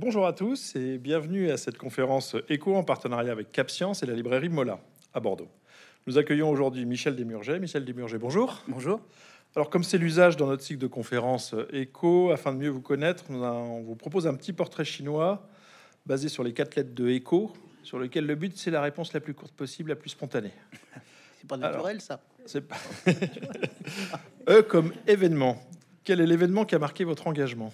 Bonjour à tous et bienvenue à cette conférence éco en partenariat avec CapScience et la librairie Mola à Bordeaux. Nous accueillons aujourd'hui Michel Desmurget. Michel Desmurget, bonjour. Bonjour. Alors comme c'est l'usage dans notre cycle de conférences éco, afin de mieux vous connaître, on vous propose un petit portrait chinois basé sur les quatre lettres de éco, sur lequel le but c'est la réponse la plus courte possible, la plus spontanée. C'est pas naturel ça. C'est pas... e comme événement. Quel est l'événement qui a marqué votre engagement?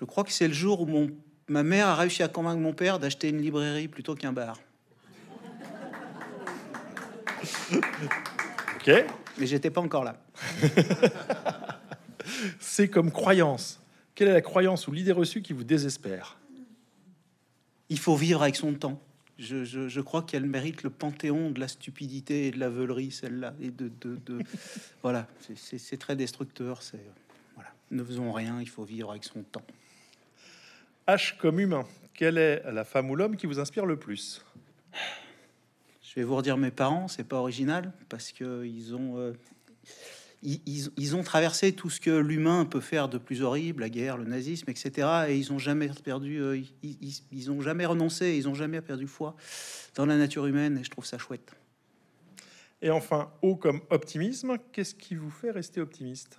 Je crois que c'est le jour où mon, ma mère a réussi à convaincre mon père d'acheter une librairie plutôt qu'un bar. Ok. Mais j'étais pas encore là. C'est comme croyance. Quelle est la croyance ou l'idée reçue qui vous désespère? Il faut vivre avec son temps. Je, je- je crois qu'elle mérite le panthéon de la stupidité et de la veulerie, celle-là. Et de, de, de- voilà, C'est- très destructeur. C'est voilà, ne faisons rien. Il faut vivre avec son temps. H comme humain. Quelle est la femme ou l'homme qui vous inspire le plus? Je vais vous redire mes parents, c'est pas original parce que ils ont euh, ils, ils- ils ont traversé tout ce que l'humain peut faire de plus horrible, la guerre, le nazisme, etc. Et ils ont jamais perdu, euh, ils, ils- ils ont jamais renoncé, ils ont jamais perdu foi dans la nature humaine. Et je trouve ça chouette. Et enfin, O comme optimisme. Qu'est-ce qui vous fait rester optimiste?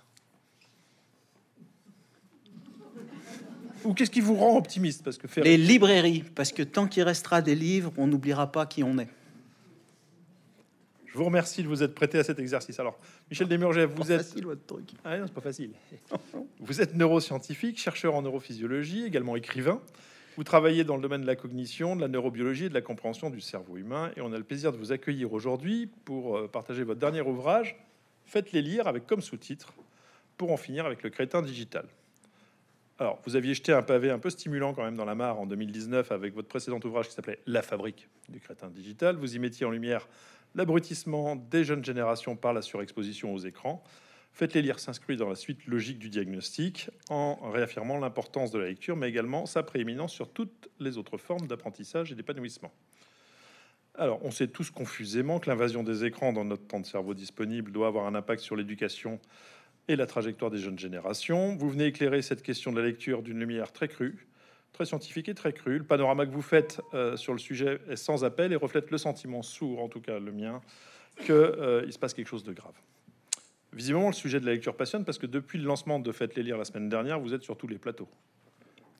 Ou qu'est-ce qui vous rend optimiste Parce que faire Les librairies, parce que tant qu'il restera des livres, on n'oubliera pas qui on est. Je vous remercie de vous être prêté à cet exercice. Alors, Michel Desmurget, vous Pas êtes... facile, votre truc. Ah non, c'est pas facile. Vous êtes neuroscientifique, chercheur en neurophysiologie, également écrivain. Vous travaillez dans le domaine de la cognition, de la neurobiologie et de la compréhension du cerveau humain. Et on a le plaisir de vous accueillir aujourd'hui pour euh, partager votre dernier ouvrage, Faites-les lire, avec comme sous-titre Pour en finir avec le crétin digital. Alors, vous aviez jeté un pavé un peu stimulant quand même dans la mare en 2019 avec votre précédent ouvrage qui s'appelait La fabrique du crétin digital. Vous y mettiez en lumière l'abrutissement des jeunes générations par la surexposition aux écrans. Faites-les lire s'inscrit dans la suite logique du diagnostic en réaffirmant l'importance de la lecture, mais également sa prééminence sur toutes les autres formes d'apprentissage et d'épanouissement. Alors, on sait tous confusément que l'invasion des écrans dans notre temps de cerveau disponible doit avoir un impact sur l'éducation et la trajectoire des jeunes générations. Vous venez éclairer cette question de la lecture d'une lumière très crue, très scientifique et très crue. Le panorama que vous faites euh, sur le sujet est sans appel et reflète le sentiment sourd, en tout cas le mien, qu'il se passe quelque chose de grave. Visiblement, le sujet de la lecture passionne parce que depuis le lancement de Faites-les lire la semaine dernière, vous êtes sur tous les plateaux.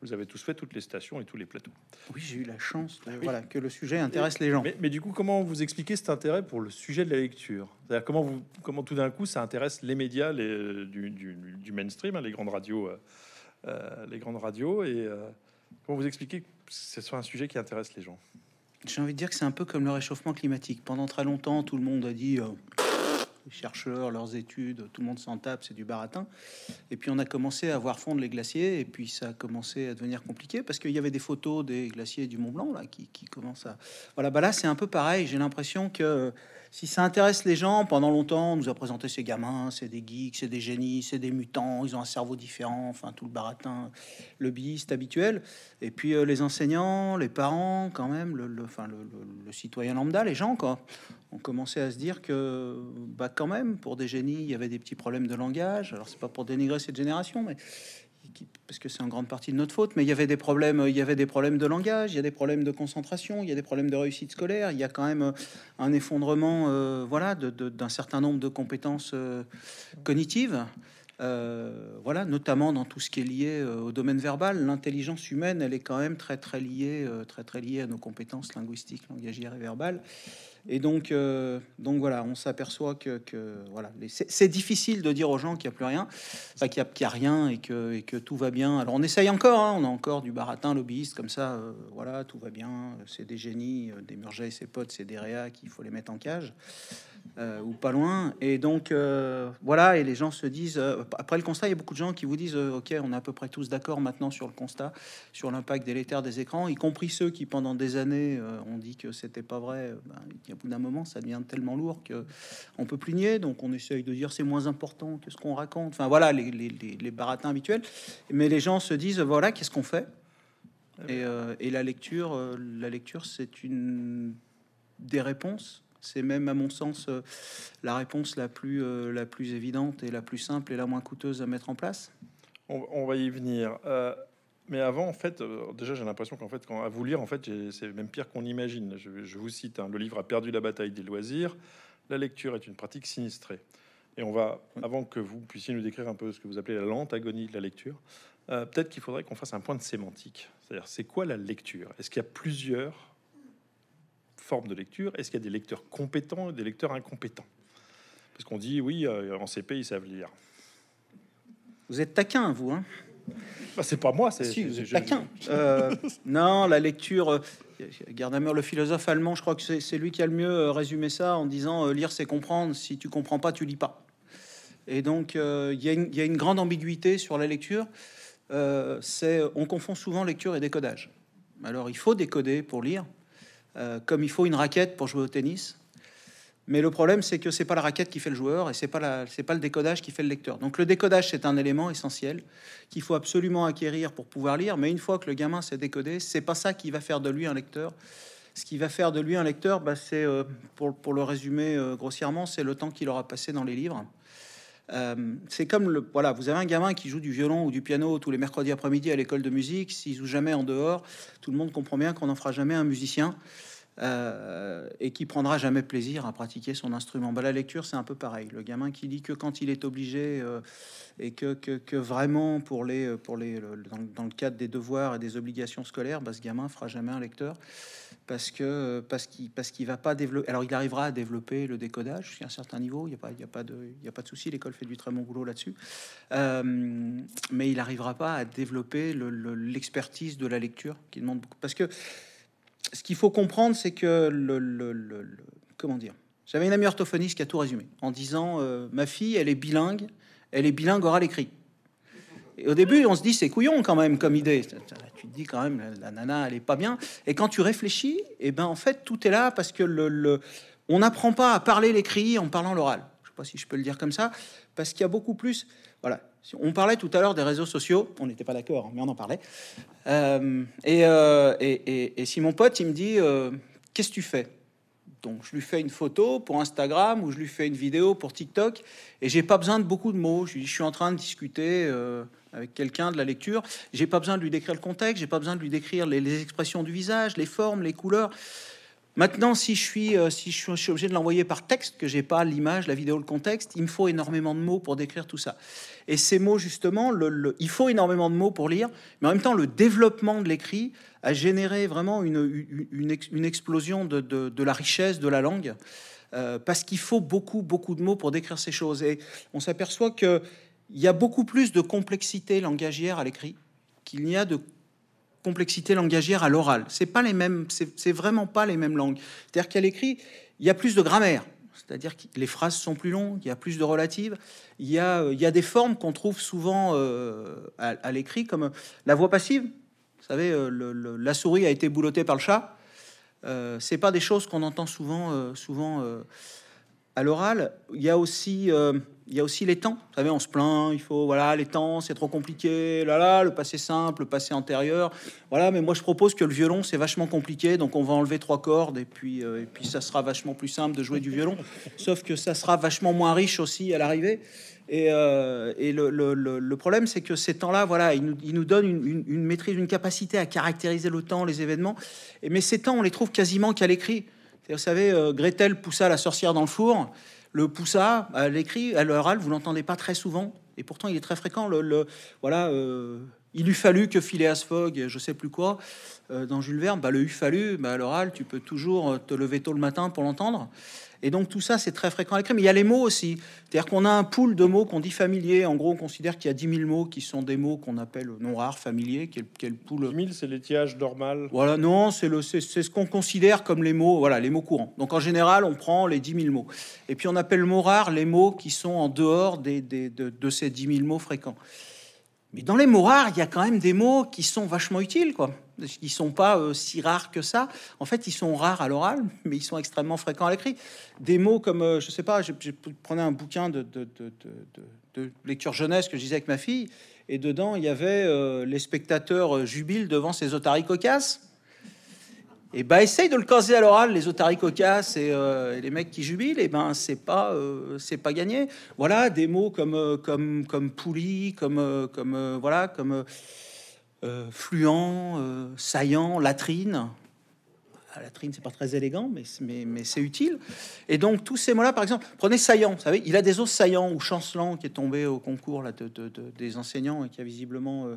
Vous avez tous fait toutes les stations et tous les plateaux. Oui, j'ai eu la chance de- voilà, que le sujet intéresse les gens. Mais, mais du coup, comment vous expliquez cet intérêt pour le sujet de la lecture? C'est-à-dire comment, vous, comment tout d'un coup ça intéresse les médias les, du, du- du mainstream, hein, les grandes radios, euh, euh, les grandes radios, et euh, comment vous expliquez que ce soit un sujet qui intéresse les gens? J'ai envie de dire que c'est un peu comme le réchauffement climatique. Pendant très longtemps, tout le monde a dit euh, les chercheurs, leurs études, tout le monde s'en tape, c'est du baratin. Et puis on a commencé à voir fondre les glaciers, et puis ça a commencé à devenir compliqué parce qu'il y avait des photos des glaciers du Mont Blanc là qui, qui commencent à. Voilà, bah là c'est un peu pareil. J'ai l'impression que si ça intéresse les gens, pendant longtemps, on nous a présenté ces gamins, c'est des geeks, c'est des génies, c'est des mutants, ils ont un cerveau différent, enfin tout le baratin, le biste habituel. Et puis euh, les enseignants, les parents, quand même, le- le citoyen lambda, les gens, quoi, ont commencé à se dire que, bah, quand même, pour des génies, il y avait des petits problèmes de langage. Alors, c'est pas pour dénigrer cette génération, mais parce que c'est en grande partie de notre faute, mais il y avait des problèmes, il y avait des problèmes de langage, il y a des problèmes de concentration, il y a des problèmes de réussite scolaire, il y a quand même euh, un effondrement, euh, voilà, d'un certain nombre de compétences euh, cognitives. Voilà, notamment dans tout ce qui est lié au domaine verbal, l'intelligence humaine, elle est quand même très très liée, très très liée à nos compétences linguistiques, langagières et verbales. Et donc, euh, donc voilà, on s'aperçoit que, voilà, c'est difficile de dire aux gens qu'il n'y a plus rien, qu'il n'y a, qu'il rien et que, tout va bien. Alors on essaye encore, hein, on a encore du baratin lobbyiste comme ça, euh, voilà, tout va bien, c'est des génies, euh, des Murget et ses potes, c'est des réacs, il faut les mettre en cage. Euh, ou pas loin. Et donc, euh, voilà, et les gens se disent, euh, après le constat, il y a beaucoup de gens qui vous disent, OK, on est à peu près tous d'accord maintenant sur le constat, sur l'impact délétère des écrans, y compris ceux qui, pendant des années, ont dit que c'était pas vrai. Ben, au bout d'un moment, ça devient tellement lourd que on peut plus nier. Donc, on essaye de dire c'est moins important que ce qu'on raconte. Enfin, voilà, les, les, les, baratins habituels. Mais les gens se disent, voilà, qu'est-ce qu'on fait? Et, et la lecture, la lecture, c'est une des réponses. C'est même, à mon sens, euh, la réponse la plus, euh, la plus évidente et la plus simple et la moins coûteuse à mettre en place. on, on va y venir. Euh, Mais avant, en fait, euh, déjà, j'ai l'impression qu'en fait, quand à vous lire, en fait, c'est même pire qu'on imagine. Je, vous cite hein, le livre a perdu la bataille des loisirs. La lecture est une pratique sinistrée. Et on va, avant que vous puissiez nous décrire un peu ce que vous appelez la lente agonie de la lecture, euh, peut-être qu'il faudrait qu'on fasse un point de sémantique. C'est-à-dire, c'est quoi la lecture? Est-ce qu'il y a plusieurs formes de lecture Est-ce qu'il y a des lecteurs compétents et des lecteurs incompétents? Parce qu'on dit, oui, euh, en CP, ils savent lire. Vous êtes taquin, vous, hein? Bah, C'est pas moi, c'est si, taquin. Euh, non, la lecture. Gadamer, le philosophe allemand, je crois que c'est lui qui a le mieux résumé ça en disant lire, c'est comprendre. Si tu comprends pas, tu lis pas. Et donc, il y, y, a une grande ambiguïté sur la lecture. Euh, c'est on confond souvent lecture et décodage. Alors il faut décoder pour lire, euh, comme il faut une raquette pour jouer au tennis. Mais le problème, c'est que c'est pas la raquette qui fait le joueur et c'est pas pas le décodage qui fait le lecteur. Donc le décodage, c'est un élément essentiel qu'il faut absolument acquérir pour pouvoir lire. Mais une fois que le gamin s'est décodé, c'est pas ça qui va faire de lui un lecteur. Ce qui va faire de lui un lecteur, bah, c'est euh, pour, pour, le résumer grossièrement, c'est le temps qu'il aura passé dans les livres euh, c'est comme le voilà, vous avez un gamin qui joue du violon ou du piano tous les mercredis après-midi à l'école de musique. S'il joue jamais en dehors, tout le monde comprend bien qu'on n'en fera jamais un musicien. Euh, et qui prendra jamais plaisir à pratiquer son instrument. Bah, la lecture, c'est un peu pareil. Le gamin qui lit que quand il est obligé euh, et que, vraiment pour les, pour les, dans, le cadre des devoirs et des obligations scolaires, bah, ce gamin fera jamais un lecteur parce que parce qu'il parce qu'il va pas développer. Alors il arrivera à développer le décodage jusqu'à un certain niveau. Il n'y a pas il y a pas de il y a pas de souci. L'école fait du très bon boulot là-dessus, euh, mais il n'arrivera pas à développer l'expertise de la lecture qui demande beaucoup. Parce que ce qu'il faut comprendre, c'est que le, comment dire. J'avais une amie orthophoniste qui a tout résumé en disant euh, ma fille, elle est bilingue, elle est bilingue oral écrit. Au début, on se dit c'est couillon quand même comme idée. Tu te dis quand même la, nana, elle est pas bien. Et quand tu réfléchis, et eh ben en fait tout est là parce que le, on n'apprend pas à parler l'écrit en parlant l'oral. Je sais pas si je peux le dire comme ça, parce qu'il y a beaucoup plus. Voilà. On parlait tout à l'heure des réseaux sociaux. On n'était pas d'accord, mais on en parlait. Euh, euh, et, et, et, si mon pote il me dit euh, qu'est-ce que tu fais? Donc je lui fais une photo pour Instagram ou je lui fais une vidéo pour TikTok et j'ai pas besoin de beaucoup de mots. Je, suis en train de discuter euh, avec quelqu'un de la lecture. J'ai pas besoin de lui décrire le contexte, j'ai pas besoin de lui décrire les, expressions du visage, les formes, les couleurs. Maintenant, si je suis, euh, si je suis, obligé de l'envoyer par texte, que j'ai pas l'image, la vidéo, le contexte, il me faut énormément de mots pour décrire tout ça. Et ces mots, justement, il faut énormément de mots pour lire, mais en même temps, le développement de l'écrit a généré vraiment une, explosion de, de, la richesse de la langue, euh, parce qu'il faut beaucoup, beaucoup de mots pour décrire ces choses. Et on s'aperçoit qu'il y a beaucoup plus de complexité langagière à l'écrit qu'il n'y a de complexité langagière à l'oral. C'est pas les mêmes, c'est vraiment pas les mêmes langues. C'est-à-dire qu'à l'écrit, il y a plus de grammaire, c'est-à-dire que les phrases sont plus longues, il y a plus de relatives, il y a, il y a des formes qu'on trouve souvent euh, à l'écrit, comme la voix passive. Vous savez, euh, la souris a été boulottée par le chat. Euh, c'est pas des choses qu'on entend souvent, euh, souvent à l'oral. Il y a aussi, il y a aussi les temps. Vous savez, on se plaint, il faut, voilà, les temps, c'est trop compliqué. Là, là, le passé simple, le passé antérieur. Voilà, mais moi je propose que le violon, c'est vachement compliqué, donc on va enlever trois cordes et puis, et puis ça sera vachement plus simple de jouer du violon. Sauf que ça sera vachement moins riche aussi à l'arrivée. Et, euh, le, problème, c'est que ces temps-là, voilà, ils nous, nous donnent une, maîtrise, une capacité à caractériser le temps, les événements. Et, mais ces temps, on les trouve quasiment qu'à l'écrit. Vous savez, euh, Gretel poussa la sorcière dans le four. Le poussa à l'écrit, à l'oral, vous l'entendez pas très souvent. Et pourtant, il est très fréquent. Le, voilà, euh, il eût fallu que Phileas Fogg, je sais plus quoi, dans Jules Verne, bah, le eût fallu, bah, à l'oral, tu peux toujours te lever tôt le matin pour l'entendre. Et donc tout ça, c'est très fréquent à l'écrit. Mais il y a les mots aussi. C'est-à-dire qu'on a un pool de mots qu'on dit familiers. En gros, on considère qu'il y a 10 000 mots qui sont des mots qu'on appelle non rares, familiers, quel, quel pool 10 000, c'est l'étiage normal. Voilà, non, c'est ce qu'on considère comme les mots, voilà, les mots courants. Donc en général, on prend les 10 000 mots. Et puis on appelle mots rares les mots qui sont en dehors des, des, de, de ces 10 000 mots fréquents. Mais dans les mots rares, il y a quand même des mots qui sont vachement utiles, quoi. Ils sont pas euh, si rares que ça. En fait, ils sont rares à l'oral, mais ils sont extrêmement fréquents à l'écrit. Des mots comme, euh, je sais pas, je, prenais un bouquin de, lecture jeunesse que je disais avec ma fille, et dedans, il y avait euh, les spectateurs jubilent devant ces otaries cocasses. Et bah essaye de le caser à l'oral, les otaries cocasses et, euh, les mecs qui jubilent, et ben c'est pas euh, c'est pas gagné. Voilà des mots comme euh, comme comme pouli, comme comme voilà comme euh, fluent, euh, saillant, latrine. La latrine, c'est pas très élégant, mais, mais, c'est utile. Et donc, tous ces mots-là, par exemple, prenez saillant, vous savez, il a des os saillants ou chancelant qui est tombé au concours là, de, de- de- des enseignants et qui a visiblement euh,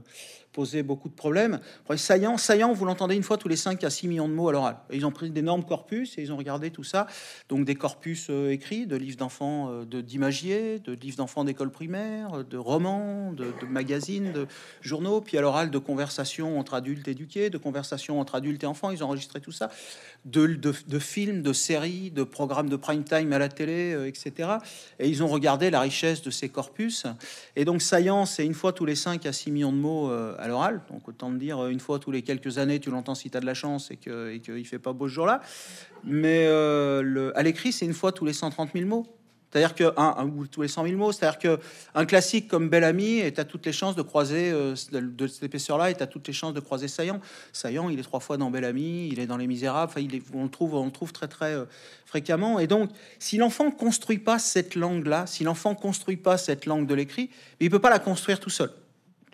posé beaucoup de problèmes. Prenez saillant, saillant, vous l'entendez une fois tous les 5 à 6 millions de mots à l'oral. Ils ont pris d'énormes corpus et ils ont regardé tout ça. Donc, des corpus euh, écrits, de livres d'enfants, euh, de- d'imagiers, de livres d'enfants d'école primaire, de romans, de, magazines, de journaux, puis à l'oral de conversations entre adultes éduqués, de conversations entre adultes et enfants. Ils ont enregistré tout ça de, de- films, de séries, de programmes de prime time à la télé, euh, etc. Et ils ont regardé la richesse de ces corpus. Et donc, saillant, c'est une fois tous les 5 à 6 millions de mots euh, à l'oral. Donc, autant de dire, une fois tous les quelques années, tu l'entends si tu as de la chance et qu'il et fait pas beau ce jour-là. Mais euh, le, à l'écrit, c'est une fois tous les 130 000 mots. C'est-à-dire que un, ou tous les 100 000 mots, c'est-à-dire que un classique comme Bel Ami est à toutes les chances de croiser euh, de, cette épaisseur-là, est à toutes les chances de croiser Saillant. Saillant, il est trois fois dans Bel Ami, il est dans Les Misérables. Il est, on le trouve, on trouve très très euh, fréquemment. Et donc, si l'enfant construit pas cette langue-là, si l'enfant construit pas cette langue de l'écrit, il peut pas la construire tout seul.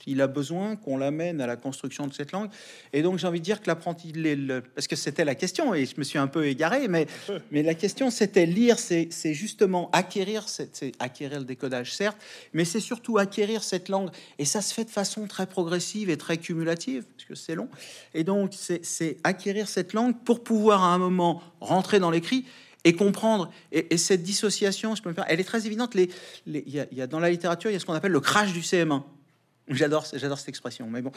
Il a besoin qu'on l'amène à la construction de cette langue. Et donc, j'ai envie de dire que l'apprenti, parce que c'était la question, et je me suis un peu égaré, mais, la question, c'était lire, c'est justement acquérir, acquérir le décodage, certes, mais c'est surtout acquérir cette langue. Et ça se fait de façon très progressive et très cumulative, parce que c'est long. Et donc, c'est acquérir cette langue pour pouvoir à un moment rentrer dans l'écrit et comprendre. Et, et cette dissociation, elle est très évidente. Y a dans la littérature, il y a ce qu'on appelle le crash du CM1. J'adore, j'adore cette expression, mais bon.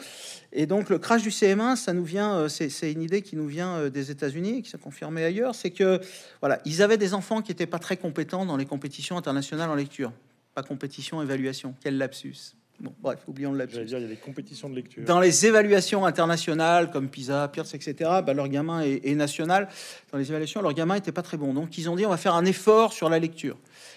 Et donc le crash du CM1, ça nous vient, euh, c'est une idée qui nous vient euh, des États-Unis, qui s'est confirmée ailleurs, c'est que voilà, ils avaient des enfants qui n'étaient pas très compétents dans les compétitions internationales en lecture, pas compétition, évaluation. Quel lapsus. Bon, bref, oublions le lapsus. J'allais dire, il y a des compétitions de lecture. Dans les évaluations internationales comme PISA, Pierce, etc., bah, leur gamin est, est national. Dans les évaluations, leur gamin était pas très bon. Donc, ils ont dit on va faire un effort sur la lecture.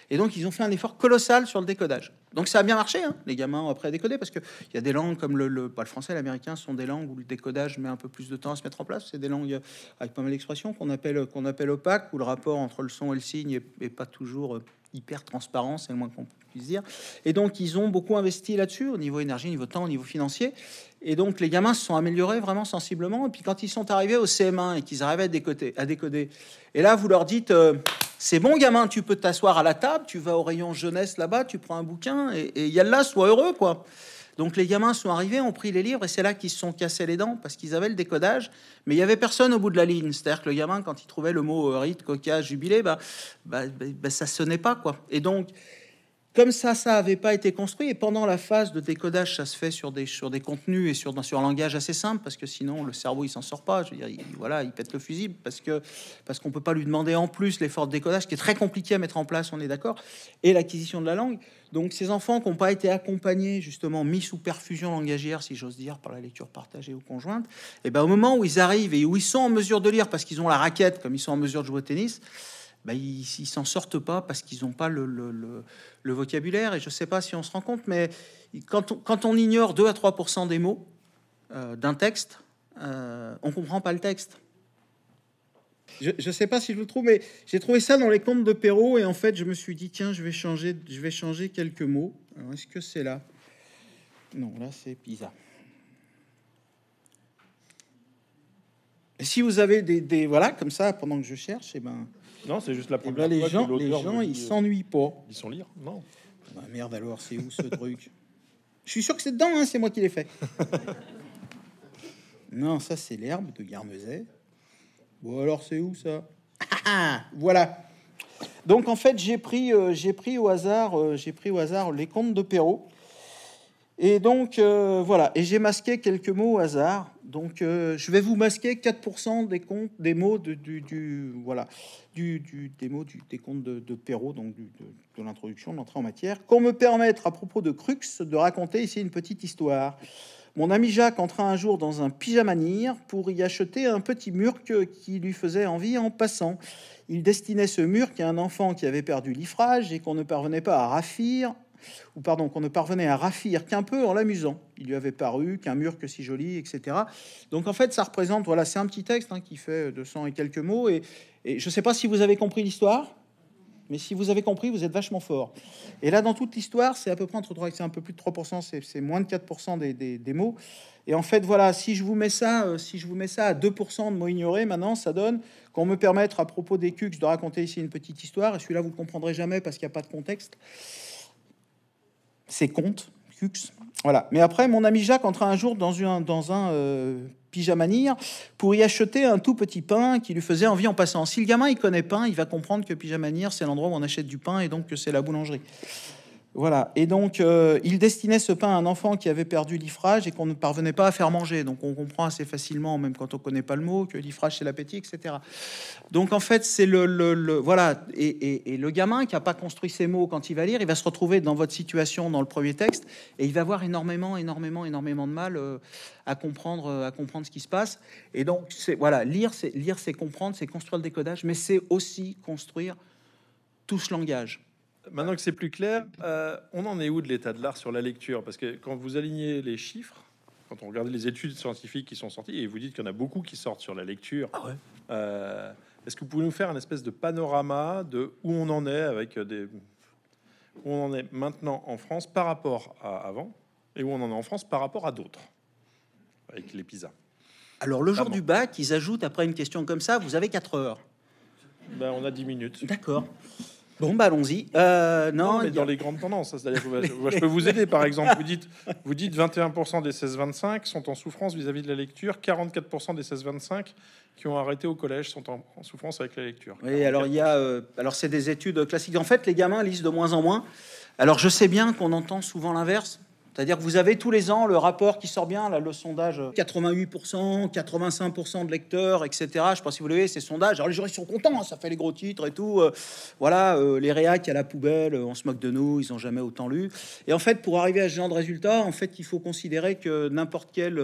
Et donc, ils ont fait un effort colossal sur le décodage. Donc, ça a bien marché, hein, les gamins ont après décoder, parce qu'il y a des langues comme le, le, pas le français, l'américain, sont des langues où le décodage met un peu plus de temps à se mettre en place. C'est des langues euh, avec pas mal d'expressions qu'on appelle, qu'on appelle opaques, où le rapport entre le son et le signe est, est pas toujours euh, hyper transparent, c'est le moins qu'on puisse dire. Et donc, ils ont beaucoup investi là-dessus, au niveau énergie, au niveau temps, au niveau financier. Et donc, les gamins se sont améliorés vraiment sensiblement. Et puis, quand ils sont arrivés au CM1 et qu'ils arrivaient à décoder, à décoder, et là, vous leur dites euh, C'est bon, gamin, tu peux t'asseoir à la table, tu vas au rayon jeunesse là-bas, tu prends un bouquin, et, et y a là, sois heureux, quoi. Donc, les gamins sont arrivés, ont pris les livres, et c'est là qu'ils se sont cassés les dents parce qu'ils avaient le décodage, mais il y avait personne au bout de la ligne. C'est-à-dire que le gamin, quand il trouvait le mot euh, rite, coca, jubilé, bah, bah, bah, bah, ça sonnait pas, quoi. Et donc, comme ça, ça avait pas été construit. Et pendant la phase de décodage, ça se fait sur des, sur des contenus et sur, sur un langage assez simple, parce que sinon, le cerveau, il s'en sort pas. Je veux dire, il, voilà, il pète le fusible, parce que parce qu'on peut pas lui demander en plus l'effort de décodage, qui est très compliqué à mettre en place, on est d'accord, et l'acquisition de la langue. Donc, ces enfants qui n'ont pas été accompagnés, justement, mis sous perfusion langagière, si j'ose dire, par la lecture partagée ou conjointe, et ben au moment où ils arrivent et où ils sont en mesure de lire, parce qu'ils ont la raquette, comme ils sont en mesure de jouer au tennis, ben, ils s'en sortent pas parce qu'ils n'ont pas le, vocabulaire. Et je sais pas si on se rend compte, mais quand on, ignore 2 à 3% des mots euh, d'un texte, euh, on comprend pas le texte. Je ne sais pas si je le trouve, mais j'ai trouvé ça dans les contes de Perrault et en fait, je me suis dit tiens, je vais changer, je vais changer quelques mots. Est-ce que c'est là? Non, là c'est Pisa. Si vous avez des, voilà comme ça pendant que je cherche, et ben, Non, c'est juste la eh première ben, les fois que gens, les gens, ils s'ennuient pas. Ils sont lire Non. Ah, merde alors, c'est où ce truc? Je suis sûr que c'est dedans, hein, c'est moi qui l'ai fait. non, ça c'est l'herbe de Guernesey. Bon alors c'est où ça? Ah, ah, Voilà. Donc en fait j'ai pris, euh, j'ai pris au hasard, euh, j'ai pris au hasard les contes de Perrault. Et donc euh, voilà, et j'ai masqué quelques mots au hasard. Donc euh, je vais vous masquer 4% des comptes, des mots du, voilà, du, du- des mots du, des contes de, de Perrault, donc de, l'introduction, de l'entrée en matière. Qu'on me permette à propos de Crux de raconter ici une petite histoire. Mon ami Jacques entra un jour dans un pyjamanir pour y acheter un petit murque qui lui faisait envie en passant. Il destinait ce murque à un enfant qui avait perdu l'ifrage et qu'on ne parvenait pas à raffir, ou pardon, qu'on ne parvenait à raffir qu'un peu en l'amusant. Il lui avait paru qu'un murque si joli, etc. Donc en fait, ça représente, voilà, c'est un petit texte hein, qui fait 200 et quelques mots. Et, je ne sais pas si vous avez compris l'histoire. Mais si vous avez compris, vous êtes vachement fort. Et là, dans toute l'histoire, c'est à peu près entre 3 c'est un peu plus de 3%, c'est moins de 4% des, des, mots. Et en fait, voilà, si je vous mets ça, euh, si je vous mets ça à 2% de mots ignorés, maintenant, ça donne qu'on me permettre, à propos des cucs, de raconter ici une petite histoire. Et celui-là, vous ne comprendrez jamais parce qu'il n'y a pas de contexte. C'est compte, cucs. Voilà. Mais après, mon ami Jacques entra un jour dans un, dans un euh, pour y acheter un tout petit pain qui lui faisait envie en passant. Si le gamin il connaît pain, il va comprendre que pyjamanir c'est l'endroit où on achète du pain et donc que c'est la boulangerie. Voilà. Et donc, euh, il destinait ce pain à un enfant qui avait perdu l'ifrage et qu'on ne parvenait pas à faire manger. Donc, on comprend assez facilement, même quand on connaît pas le mot, que l'ifrage c'est l'appétit, etc. Donc, en fait, c'est le, le, voilà. Et, le gamin qui a pas construit ces mots quand il va lire, il va se retrouver dans votre situation dans le premier texte et il va avoir énormément, énormément, énormément de mal euh, à comprendre, à comprendre ce qui se passe. Et donc, voilà, lire, c'est lire, c'est comprendre, c'est construire le décodage, mais c'est aussi construire tout ce langage. Maintenant que c'est plus clair, euh, on en est où de l'état de l'art sur la lecture? Parce que quand vous alignez les chiffres, quand on regarde les études scientifiques qui sont sorties, et vous dites qu'il y en a beaucoup qui sortent sur la lecture, ah ouais. euh, est-ce que vous pouvez nous faire un espèce de panorama de où on en est avec des où on en est maintenant en France par rapport à avant et où on en est en France par rapport à d'autres avec les PISA? Alors le jour du bac, ils ajoutent après une question comme ça, vous avez 4 heures. Ben, on a 10 minutes. D'accord. Bon, bah allons-y. Euh, non, non, mais dans les grandes tendances, je peux vous aider. Par exemple, vous dites, vous dites 21% des 16-25 sont en souffrance vis-à-vis de la lecture, 44% des 16-25 qui ont arrêté au collège sont en, en, souffrance avec la lecture. Oui, alors il y a, euh, alors c'est des études classiques. En fait, les gamins lisent de moins en moins. Alors je sais bien qu'on entend souvent l'inverse. C'est-à-dire que vous avez tous les ans le rapport qui sort bien, là, le sondage 88%, 85% de lecteurs, etc. Je ne sais pas si vous l'avez, ces sondages. Alors les juristes sont contents, hein, ça fait les gros titres et tout. Euh, voilà, euh, les réacs à la poubelle, euh, on se moque de nous, ils n'ont jamais autant lu. Et en fait, pour arriver à ce genre de résultat, en fait, il faut considérer que n'importe quel,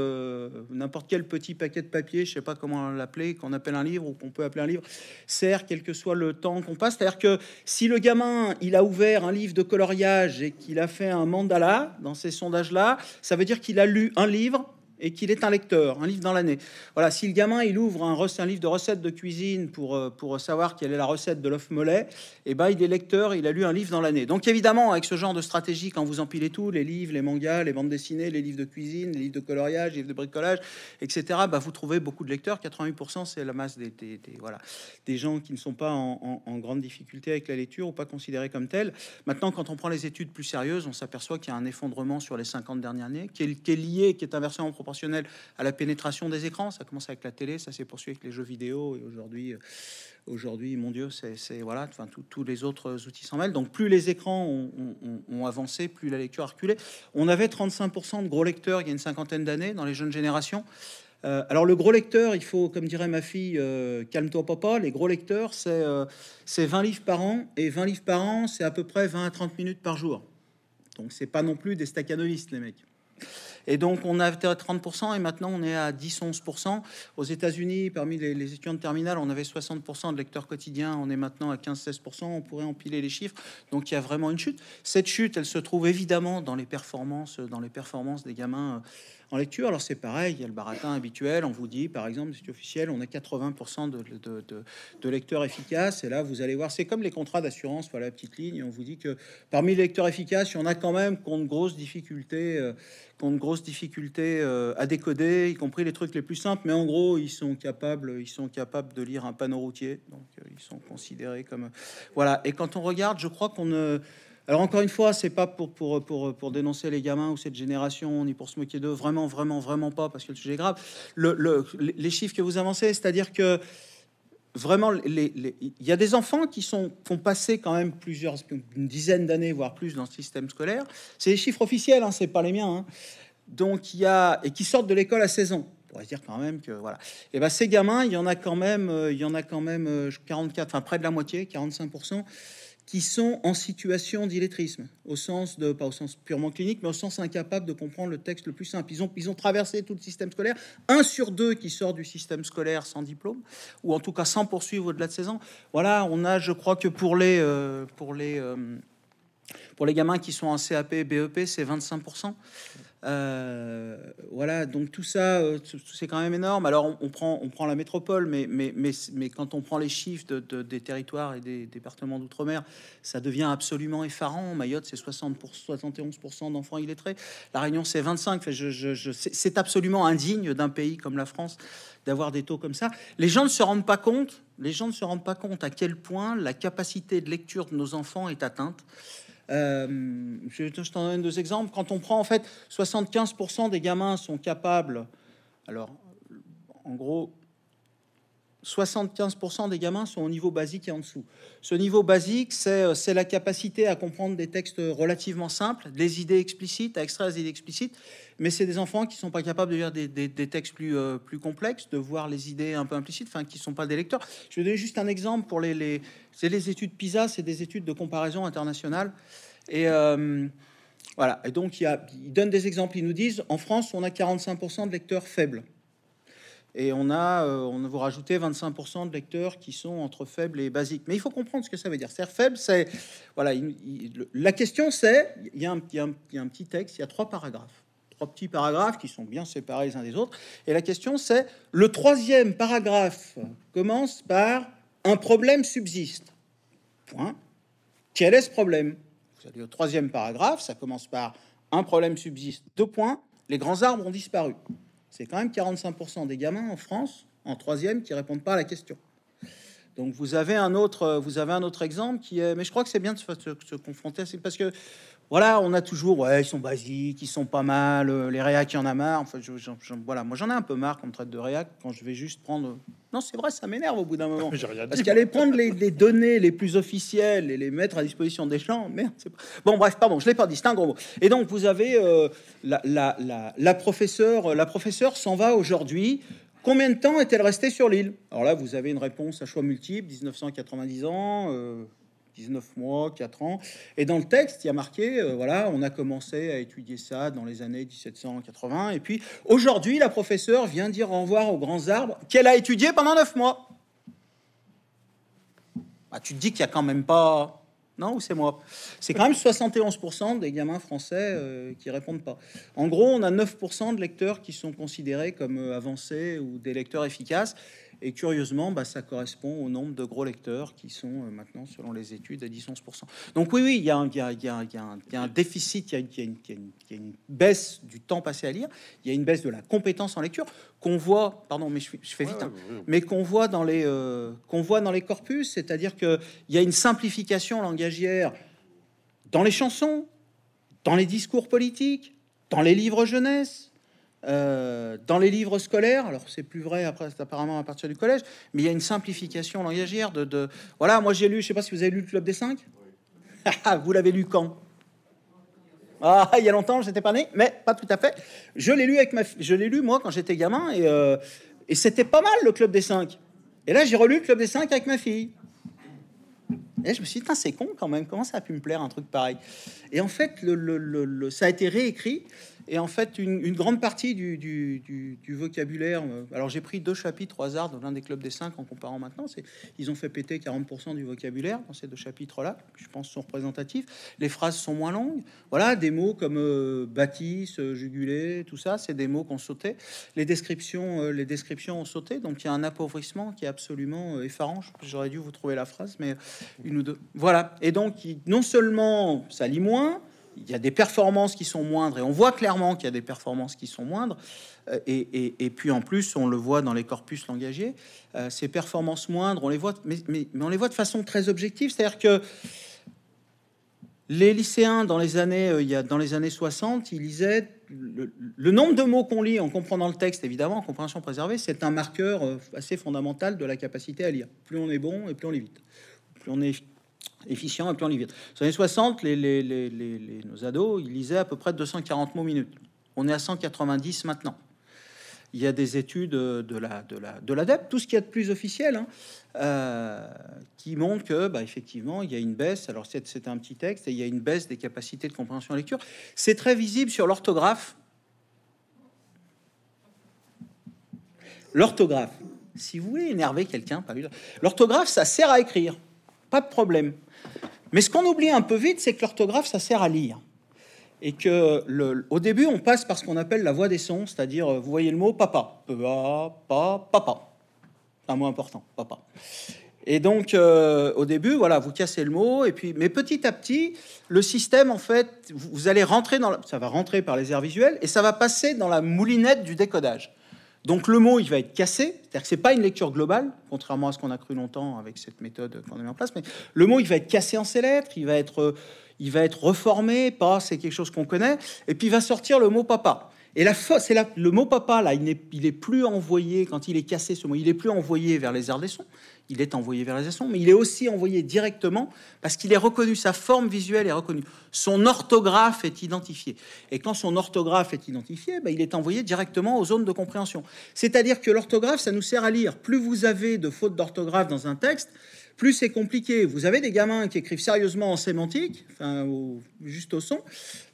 quel petit paquet de papier, je sais pas comment l'appeler, qu'on appelle un livre ou qu'on peut appeler un livre, sert quel que soit le temps qu'on passe. C'est-à-dire que si le gamin, il a ouvert un livre de coloriage et qu'il a fait un mandala dans ses ça veut dire qu'il a lu un livre et qu'il est un lecteur, un livre dans l'année. Voilà, si le gamin il ouvre un, un, livre de recettes de cuisine pour, euh, pour savoir quelle est la recette de l'œuf mollet, et eh ben il est lecteur, il a lu un livre dans l'année. Donc évidemment, avec ce genre de stratégie, quand vous empilez tout, les livres, les mangas, les bandes dessinées, les livres de cuisine, les livres de coloriage, les livres de bricolage, etc., bah, vous trouvez beaucoup de lecteurs. 88%, c'est la masse des, des, voilà, des gens qui ne sont pas en, grande difficulté avec la lecture ou pas considérés comme tels. Maintenant, quand on prend les études plus sérieuses, on s'aperçoit qu'il y a un effondrement sur les 50 dernières années, qui est, qui lié, qui est inversé en à la pénétration des écrans. Ça commence avec la télé, ça s'est poursuivi avec les jeux vidéo et aujourd'hui, aujourd'hui, mon Dieu, c'est voilà, enfin tous les autres outils s'en mêlent. Donc plus les écrans ont, avancé, plus la lecture a reculé. On avait 35% de gros lecteurs il y a une cinquantaine d'années dans les jeunes générations. Euh, alors le gros lecteur, il faut, comme dirait ma fille, euh, calme-toi papa, les gros lecteurs, c'est euh, 20 livres par an, et 20 livres par an, c'est à peu près 20 à 30 minutes par jour. Donc c'est pas non plus des staccanovistes, les mecs. Et donc, on a 30% et maintenant, on est à 10-11%. Aux États-Unis, parmi les, étudiants de terminale, on avait 60% de lecteurs quotidiens. On est maintenant à 15-16%. On pourrait empiler les chiffres. Donc, il y a vraiment une chute. Cette chute, elle se trouve évidemment dans les performances, dans les performances des gamins en lecture. Alors c'est pareil, il y a le baratin habituel. On vous dit, par exemple, c'est officiel, on a 80% de, lecteurs efficaces. Et là, vous allez voir, c'est comme les contrats d'assurance, voilà la petite ligne. On vous dit que parmi les lecteurs efficaces, il y en a quand même qui ont de grosses difficultés, euh, de grosses difficultés euh, à décoder, y compris les trucs les plus simples. Mais en gros, ils sont capables, ils sont capables de lire un panneau routier. Donc euh, ils sont considérés comme voilà. Et quand on regarde, je crois qu'on ne alors encore une fois, c'est pas pour, pour, pour, pour, dénoncer les gamins ou cette génération, ni pour se moquer d'eux, vraiment, vraiment, vraiment pas, parce que le sujet est grave. Le, le, les chiffres que vous avancez, c'est-à-dire que vraiment, il y a des enfants qui sont qui ont passé quand même plusieurs, une dizaine d'années, voire plus, dans le système scolaire. C'est les chiffres officiels, hein, c'est pas les miens. Hein. Donc il y a et qui sortent de l'école à 16 ans. On pourrait dire quand même que voilà. Et ben ces gamins, il y en a quand même, il y en a quand même 44, enfin près de la moitié, 45 qui sont en situation d'illettrisme, au sens de, pas au sens purement clinique, mais au sens incapable de comprendre le texte le plus simple. Ils ont, ils ont traversé tout le système scolaire. Un sur deux qui sort du système scolaire sans diplôme, ou en tout cas sans poursuivre au-delà de 16 ans. Voilà, on a, je crois que pour les, euh, pour les, euh, pour les gamins qui sont en CAP, BEP, c'est 25%. Euh, voilà, donc tout ça, euh, c'est quand même énorme. Alors on, prend, on prend la métropole, mais, mais, mais, mais quand on prend les chiffres de, des territoires et des départements d'outre-mer, ça devient absolument effarant. Mayotte, c'est 60 pour, 71% d'enfants illettrés. La Réunion, c'est 25. je, je, c'est absolument indigne d'un pays comme la France d'avoir des taux comme ça. Les gens ne se rendent pas compte. Les gens ne se rendent pas compte à quel point la capacité de lecture de nos enfants est atteinte. Euh, je, je t'en donne deux exemples. Quand on prend en fait 75% des gamins sont capables, alors en gros 75% des gamins sont au niveau basique et en dessous. Ce niveau basique, c'est la capacité à comprendre des textes relativement simples, des idées explicites, à extraire des idées explicites, mais c'est des enfants qui sont pas capables de lire des, textes plus, euh, plus complexes, de voir les idées un peu implicites, enfin qui sont pas des lecteurs. Je vais donner juste un exemple pour les, les c'est les études PISA, c'est des études de comparaison internationale. Et euh, voilà. Et donc il, y a, ils donnent des exemples. Ils nous disent en France, on a 45% de lecteurs faibles. Et on a, euh, on vous rajoutez 25% de lecteurs qui sont entre faibles et basiques. Mais il faut comprendre ce que ça veut dire. C'est faible, c'est voilà. la question, c'est il y, a un, il, y a un, petit texte, il y a trois paragraphes, trois petits paragraphes qui sont bien séparés les uns des autres. Et la question, c'est le troisième paragraphe commence par un problème subsiste. Point. Quel est ce problème? Vous allez au troisième paragraphe, ça commence par un problème subsiste. Deux points. Les grands arbres ont disparu c'est quand même 45% des gamins en France, en troisième, qui répondent pas à la question. Donc vous avez un autre, vous avez un autre exemple qui est, mais je crois que c'est bien de se, se, confronter, c'est parce que voilà, on a toujours, ouais, ils sont basiques, ils sont pas mal, euh, les réacs, il y en a marre. Enfin, je, voilà, moi j'en ai un peu marre qu'on traite de réac quand je vais juste prendre. Non, c'est vrai, ça m'énerve au bout d'un moment. Parce qu'aller prendre les, données les plus officielles et les mettre à disposition des gens, merde. Pas... Bon, bref, pardon, je l'ai pas dit, c'est un gros mot. Et donc vous avez euh, la, la, la, la professeure, la professeure s'en va aujourd'hui. Combien de temps est-elle restée sur l'île? Alors là, vous avez une réponse à choix multiple 1990 ans. Euh, 19 mois, 4 ans. Et dans le texte, il y a marqué, euh, voilà, on a commencé à étudier ça dans les années 1780. Et puis aujourd'hui, la professeure vient dire au revoir aux grands arbres qu'elle a étudié pendant 9 mois. Bah, tu te dis qu'il y a quand même pas... Non, c'est moi? C'est quand même 71% des gamins français euh, qui répondent pas. En gros, on a 9% de lecteurs qui sont considérés comme euh, avancés ou des lecteurs efficaces. Et curieusement, bah, ça correspond au nombre de gros lecteurs qui sont euh, maintenant, selon les études, à 10-11%. Donc oui, oui, il y, a un, déficit, il y, a une baisse du temps passé à lire, il y a une baisse de la compétence en lecture qu'on voit, pardon, mais je, fais vite, hein, mais qu'on voit dans les euh, qu'on voit dans les corpus, c'est-à-dire qu'il y a une simplification langagière dans les chansons, dans les discours politiques, dans les livres jeunesse, euh, dans les livres scolaires, alors c'est plus vrai après, c'est apparemment à partir du collège, mais il y a une simplification langagière de, de... voilà. Moi j'ai lu, je sais pas si vous avez lu le Club des Cinq. vous l'avez lu quand? Ah, il y a longtemps, j'étais pas né, mais pas tout à fait. Je l'ai lu avec ma, je l'ai lu moi quand j'étais gamin et, euh, et c'était pas mal le Club des Cinq. Et là j'ai relu le Club des Cinq avec ma fille. Et je me suis dit, c'est con quand même, comment ça a pu me plaire un truc pareil? Et en fait, le, le, le, ça a été réécrit et en fait, une, grande partie du, vocabulaire. Euh, alors, j'ai pris deux chapitres au hasard dans l'un des clubs des cinq en comparant maintenant. C'est, ils ont fait péter 40% du vocabulaire dans ces deux chapitres-là. Je pense sont représentatifs. Les phrases sont moins longues. Voilà, des mots comme euh, bâtisse, euh, jugulé, tout ça, c'est des mots qu'on sautait. Les descriptions, les descriptions ont sauté. Donc, il y a un appauvrissement qui est absolument effarant. J'aurais dû vous trouver la phrase, mais une ou deux. Voilà. Et donc, non seulement ça lit moins il y a des performances qui sont moindres, et on voit clairement qu'il y a des performances qui sont moindres. Euh, et, puis en plus, on le voit dans les corpus langagiers, euh, ces performances moindres, on les voit, mais, on les voit de façon très objective. C'est-à-dire que les lycéens, dans les années, euh, il y a, dans les années 60, ils lisaient le, nombre de mots qu'on lit en comprenant le texte, évidemment, en compréhension préservée, c'est un marqueur assez fondamental de la capacité à lire. Plus on est bon et plus on lit vite. Plus on est efficient et plus on lit vite. Dans les années 60, les, nos ados, ils lisaient à peu près 240 mots minutes. On est à 190 maintenant. Il y a des études de la de la de l'ADEPT, tout ce qui est de plus officiel, hein, euh, qui montrent que, bah, effectivement, il y a une baisse. Alors c'est un petit texte et il y a une baisse des capacités de compréhension lecture. C'est très visible sur l'orthographe. L'orthographe. Si vous voulez énerver quelqu'un, l'orthographe, ça sert à écrire, pas de problème. Mais ce qu'on oublie un peu vite, c'est que l'orthographe, ça sert à lire. et que le, au début, on passe par ce qu'on appelle la voix des sons, c'est-à-dire, vous voyez le mot papa, papa, papa, un mot important, papa. Et donc, euh, au début, voilà, vous cassez le mot, et puis, mais petit à petit, le système, en fait, vous, allez rentrer dans, ça va rentrer par les aires visuelles, et ça va passer dans la moulinette du décodage. Donc, le mot, il va être cassé, c'est-à-dire que c'est pas une lecture globale, contrairement à ce qu'on a cru longtemps avec cette méthode qu'on a mis en place, mais le mot, il va être cassé en ses lettres, il va être il va être reformé, pas, c'est quelque chose qu'on connaît, et puis il va sortir le mot papa. Et la c'est le mot papa, là, il n'est est plus envoyé, quand il est cassé ce mot, il est plus envoyé vers les airs des sons, il est envoyé vers les sons, mais il est aussi envoyé directement parce qu'il est reconnu, sa forme visuelle est reconnue, son orthographe est identifié. Et quand son orthographe est identifié, ben, il est envoyé directement aux zones de compréhension. C'est-à-dire que l'orthographe, ça nous sert à lire. Plus vous avez de fautes d'orthographe dans un texte, plus c'est compliqué. Vous avez des gamins qui écrivent sérieusement en sémantique, enfin, juste au son,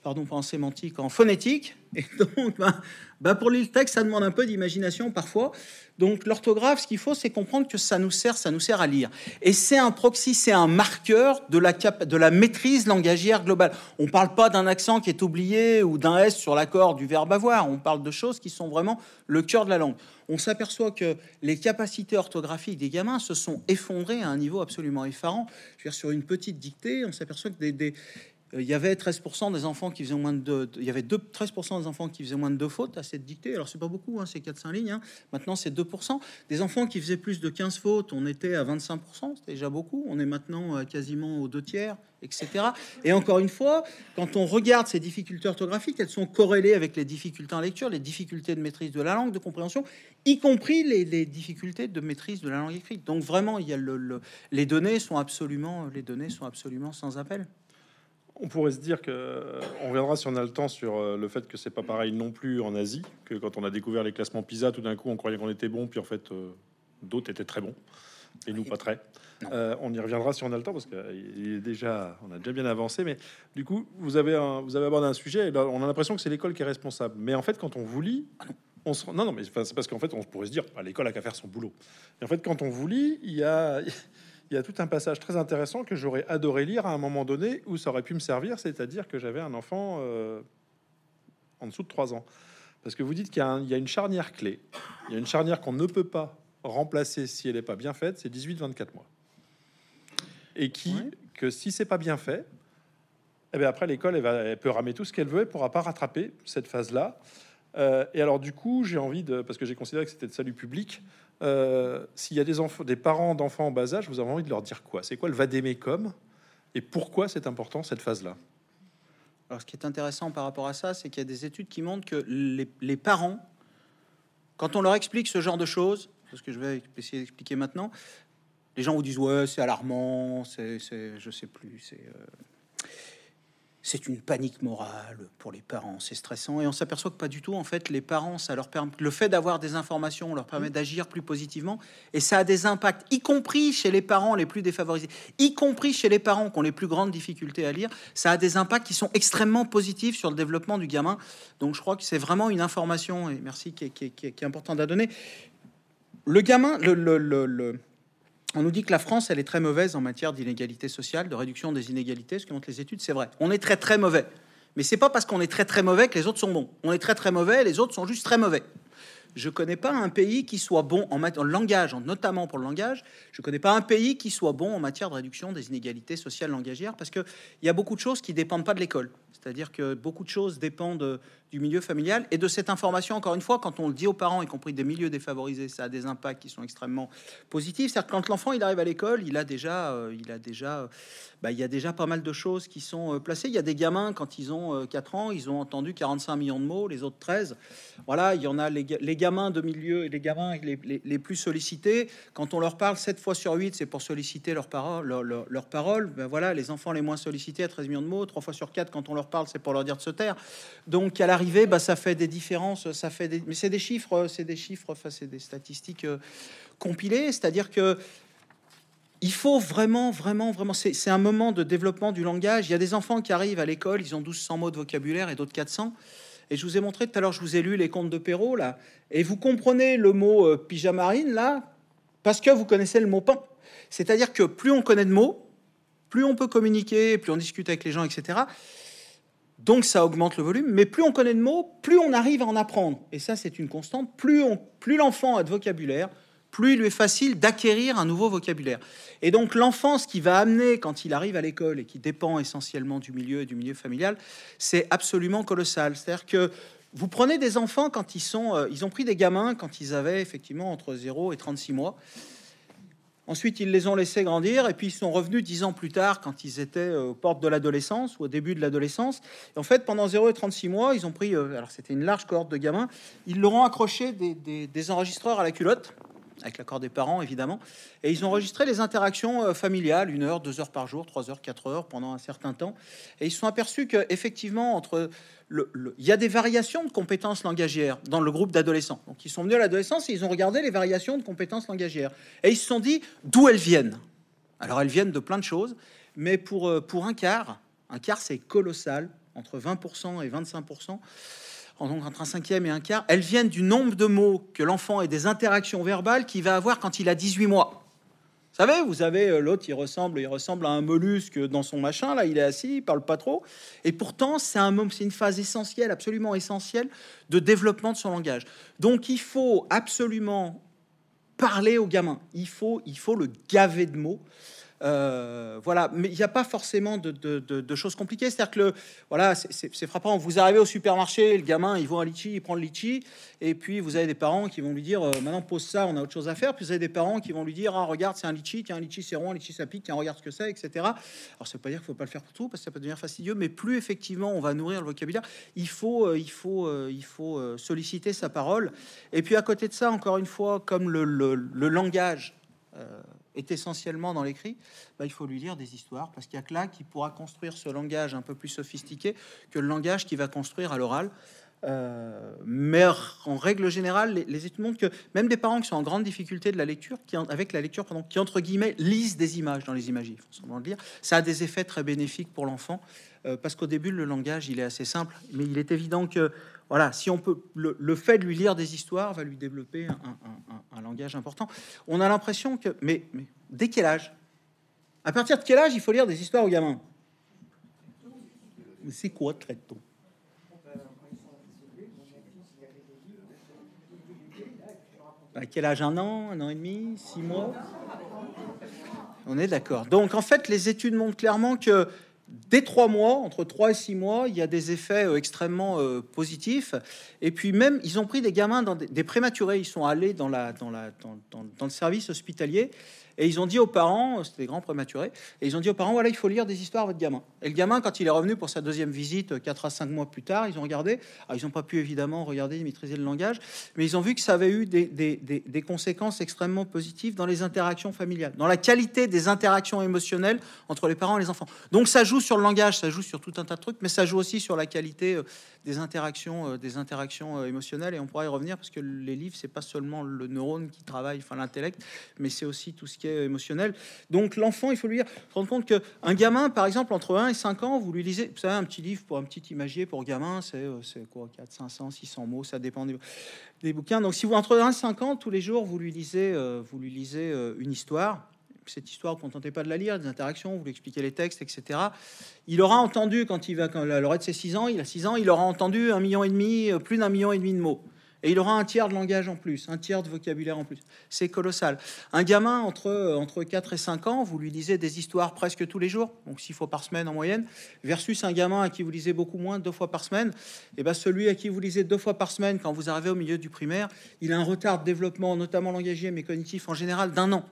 pardon, pas en sémantique, en phonétique. Et donc, ben, ben pour lire le texte, ça demande un peu d'imagination parfois. Donc, l'orthographe, ce qu'il faut, c'est comprendre que ça nous sert, ça nous sert à lire. Et c'est un proxy, c'est un marqueur de la, cap de la maîtrise langagière globale. On ne parle pas d'un accent qui est oublié ou d'un S sur l'accord du verbe avoir. On parle de choses qui sont vraiment le cœur de la langue on s'aperçoit que les capacités orthographiques des gamins se sont effondrées à un niveau absolument effarant. Je veux dire, sur une petite dictée, on s'aperçoit que des, euh, il y avait 13% des enfants qui faisaient moins de, deux, il y avait 13% des enfants qui faisaient moins de deux fautes à cette dictée. Alors c'est pas beaucoup, hein, c'est 4-5 lignes. Hein. Maintenant c'est 2%. Des enfants qui faisaient plus de 15 fautes, on était à 25%, c'était déjà beaucoup. On est maintenant quasiment aux deux tiers, etc. Et encore une fois, quand on regarde ces difficultés orthographiques, elles sont corrélées avec les difficultés en lecture, les difficultés de maîtrise de la langue, de compréhension, y compris les, difficultés de maîtrise de la langue écrite. Donc vraiment, il y a le, les données sont absolument, les données sont absolument sans appel. On pourrait se dire que euh, on reviendra si on a le temps sur euh, le fait que c'est pas pareil non plus en Asie que quand on a découvert les classements PISA, tout d'un coup on croyait qu'on était bon, puis en fait euh, d'autres étaient très bons et nous pas très. on y reviendra si on a le temps parce qu'il est déjà, on a déjà bien avancé. Mais du coup, vous avez vous avez abordé un sujet. Et on a l'impression que c'est l'école qui est responsable. Mais en fait, quand on vous lit, on se non non mais c'est parce qu'en fait on pourrait se dire bah, l'école a qu'à faire son boulot. Et en fait, quand on vous lit, il y a il y a tout un passage très intéressant que j'aurais adoré lire à un moment donné où ça aurait pu me servir, c'est-à-dire que j'avais un enfant euh, en dessous de 3 ans. Parce que vous dites qu'il y, a une charnière clé, il y a une charnière qu'on ne peut pas remplacer si elle n'est pas bien faite, c'est 18-24 mois. Et qui, que si c'est pas bien fait, eh bien après l'école, elle, elle, peut ramer tout ce qu'elle veut, elle pourra pas rattraper cette phase-là. Euh, et alors du coup, j'ai envie de, parce que j'ai considéré que c'était de salut public, euh, s'il y a des, des parents d'enfants en bas âge, vous avez envie de leur dire quoi? C'est quoi le vadémécum Et pourquoi c'est important cette phase-là? Alors, ce qui est intéressant par rapport à ça, c'est qu'il y a des études qui montrent que les, parents, quand on leur explique ce genre de choses, ce que je vais essayer d'expliquer maintenant, les gens vous disent ouais, c'est alarmant, c'est, je sais plus, c'est euh, c'est une panique morale pour les parents, c'est stressant et on s'aperçoit que pas du tout. En fait, les parents, ça leur permet le fait d'avoir des informations leur permet d'agir plus positivement et ça a des impacts, y compris chez les parents les plus défavorisés, y compris chez les parents qui ont les plus grandes difficultés à lire. Ça a des impacts qui sont extrêmement positifs sur le développement du gamin. Donc, je crois que c'est vraiment une information et merci qui est, qui est, importante à donner. Le gamin, le, le, le on nous dit que la France, elle est très mauvaise en matière d'inégalité sociale, de réduction des inégalités. Ce que montrent les études, c'est vrai. On est très très mauvais. Mais c'est pas parce qu'on est très très mauvais que les autres sont bons. On est très très mauvais, les autres sont juste très mauvais. Je connais pas un pays qui soit bon en, en langage, notamment pour le langage. Je connais pas un pays qui soit bon en matière de réduction des inégalités sociales langagières parce que il y a beaucoup de choses qui dépendent pas de l'école. C'est-à-dire que beaucoup de choses dépendent du milieu familial et de cette information. Encore une fois, quand on le dit aux parents, y compris des milieux défavorisés, ça a des impacts qui sont extrêmement positifs. C'est-à-dire quand l'enfant il arrive à l'école, il a déjà, euh, il a déjà, bah, il y a déjà pas mal de choses qui sont euh, placées. Il y a des gamins quand ils ont 4 euh, ans, ils ont entendu 45 millions de mots, les autres 13. Voilà, il y en a les, gamins de milieu et les gamins les, plus sollicités. Quand on leur parle 7 fois sur 8, c'est pour solliciter leurs paroles. Leur, leur, parole. Ben voilà, les enfants les moins sollicités à 13 millions de mots, 3 fois sur 4 quand on leur parle, c'est pour leur dire de se taire. Donc à l'arrivée, bah, ça fait des différences, ça fait des... mais c'est des chiffres, c'est des chiffres, enfin c'est des statistiques euh, compilées, c'est-à-dire que il faut vraiment, vraiment, vraiment. C'est un moment de développement du langage. Il y a des enfants qui arrivent à l'école, ils ont 1200 mots de vocabulaire et d'autres 400. Et je vous ai montré tout à l'heure, je vous ai lu les contes de Perrault là, et vous comprenez le mot euh, pyjamarine là parce que vous connaissez le mot pain. C'est-à-dire que plus on connaît de mots, plus on peut communiquer, plus on discute avec les gens, etc Donc ça augmente le volume, mais plus on connaît de mots, plus on arrive à en apprendre. Et ça, c'est une constante. Plus, l'enfant a de vocabulaire, plus il lui est facile d'acquérir un nouveau vocabulaire. Et donc l'enfant, ce qui va amener quand il arrive à l'école et qui dépend essentiellement du milieu et du milieu familial, c'est absolument colossal. C'est-à-dire que vous prenez des enfants quand ils sont, euh, ils ont pris des gamins quand ils avaient effectivement entre 0 et 36 mois. Ensuite, ils les ont laissés grandir et puis ils sont revenus dix ans plus tard quand ils étaient aux portes de l'adolescence ou au début de l'adolescence. En fait, pendant 0 et 36 mois, ils ont pris, euh, alors c'était une large cohorte de gamins, ils leur ont accroché des, enregistreurs à la culotte, avec l'accord des parents évidemment, et ils ont enregistré les interactions euh, familiales, une heure, deux heures par jour, trois heures, quatre heures, pendant un certain temps. Et ils se sont aperçus qu'effectivement, entre il y a des variations de compétences langagières dans le groupe d'adolescents. Donc, ils sont venus à l'adolescence et ils ont regardé les variations de compétences langagières. Et ils se sont dit d'où elles viennent. Alors, elles viennent de plein de choses, mais pour, euh, pour un quart, un quart, c'est colossal, entre 20% et 25%, entre un cinquième et un quart, elles viennent du nombre de mots que l'enfant et des interactions verbales qu'il va avoir quand il a 18 mois savez, vous avez euh, l'autre, il ressemble, il ressemble à un mollusque dans son machin. Là, il est assis, il parle pas trop. Et pourtant, c'est un c'est une phase essentielle, absolument essentielle, de développement de son langage. Donc, il faut absolument parler au gamin. Il faut, il faut le gaver de mots. Euh, voilà, mais il n'y a pas forcément de, choses compliquées. C'est-à-dire que le, voilà, c'est frappant. Vous arrivez au supermarché, le gamin, il voit un litchi, il prend le litchi, et puis vous avez des parents qui vont lui dire euh, maintenant pose ça, on a autre chose à faire. Puis vous avez des parents qui vont lui dire ah regarde c'est un litchi, tiens un litchi c'est rond, un litchi ça pique, tiens regarde ce que c'est, etc. Alors ça veut pas dire qu'il faut pas le faire pour tout parce que ça peut devenir fastidieux, mais plus effectivement on va nourrir le vocabulaire, il faut euh, il faut il faut solliciter sa parole. Et puis à côté de ça, encore une fois, comme le, langage est essentiellement dans l'écrit, bah, il faut lui lire des histoires, parce qu'il y a que là qui pourra construire ce langage un peu plus sophistiqué que le langage qui va construire à l'oral. Euh, mais en règle générale, les, études montrent que même des parents qui sont en grande difficulté de la lecture, qui avec la lecture, pardon, qui entre guillemets lisent des images dans les images, il dire, ça a des effets très bénéfiques pour l'enfant, euh, parce qu'au début le langage il est assez simple, mais il est évident que voilà, si on peut, le, fait de lui lire des histoires va lui développer un, langage important. On a l'impression que, mais, dès quel âge? À partir de quel âge il faut lire des histoires aux gamins? C'est quoi très tôt À quel âge? Un an, un an et demi, six mois? On est d'accord. Donc en fait, les études montrent clairement que dès trois mois, entre trois et six mois, il y a des effets euh, extrêmement euh, positifs. Et puis même, ils ont pris des gamins, des, prématurés, ils sont allés dans, la, dans, la, dans le service hospitalier et ils ont dit aux parents, c'était des grands prématurés, et ils ont dit aux parents, voilà, il faut lire des histoires à votre gamin. Et le gamin, quand il est revenu pour sa deuxième visite, 4 à 5 mois plus tard, ils ont regardé. Ah, ils n'ont pas pu évidemment regarder, maîtriser le langage, mais ils ont vu que ça avait eu des, des, conséquences extrêmement positives dans les interactions familiales, dans la qualité des interactions émotionnelles entre les parents et les enfants. Donc ça joue sur le langage, ça joue sur tout un tas de trucs, mais ça joue aussi sur la qualité euh, des interactions, euh, des interactions euh, émotionnelles. Et on pourra y revenir parce que les livres, c'est pas seulement le neurone qui travaille, enfin l'intellect, mais c'est aussi tout ce qui est émotionnel. Donc l'enfant, il faut lui dire, rendre compte que un gamin, par exemple, entre 1 et 5 ans, vous lui lisez, vous savez, un petit livre pour un petit imagier pour gamin, c'est euh, quoi, 4, 500, 600 mots, ça dépend des, bouquins. Donc si vous entre 1 et 5 ans, tous les jours, vous lui lisez, vous lui lisez une histoire cette histoire, vous ne contentez pas de la lire, des interactions, vous lui expliquez les textes, etc. Il aura entendu, quand il va, quand l'aurait de ses 6 ans, il a 6 ans, il aura entendu un million et demi, euh, plus d'un million et demi de mots. Et il aura un tiers de langage en plus, un tiers de vocabulaire en plus. C'est colossal. Un gamin entre, entre 4 et 5 ans, vous lui lisez des histoires presque tous les jours, donc 6 fois par semaine en moyenne, versus un gamin à qui vous lisez beaucoup moins, deux fois par semaine. Et bien celui à qui vous lisez deux fois par semaine, quand vous arrivez au milieu du primaire, il a un retard de développement, notamment langagier, mais cognitif en général, d'un an.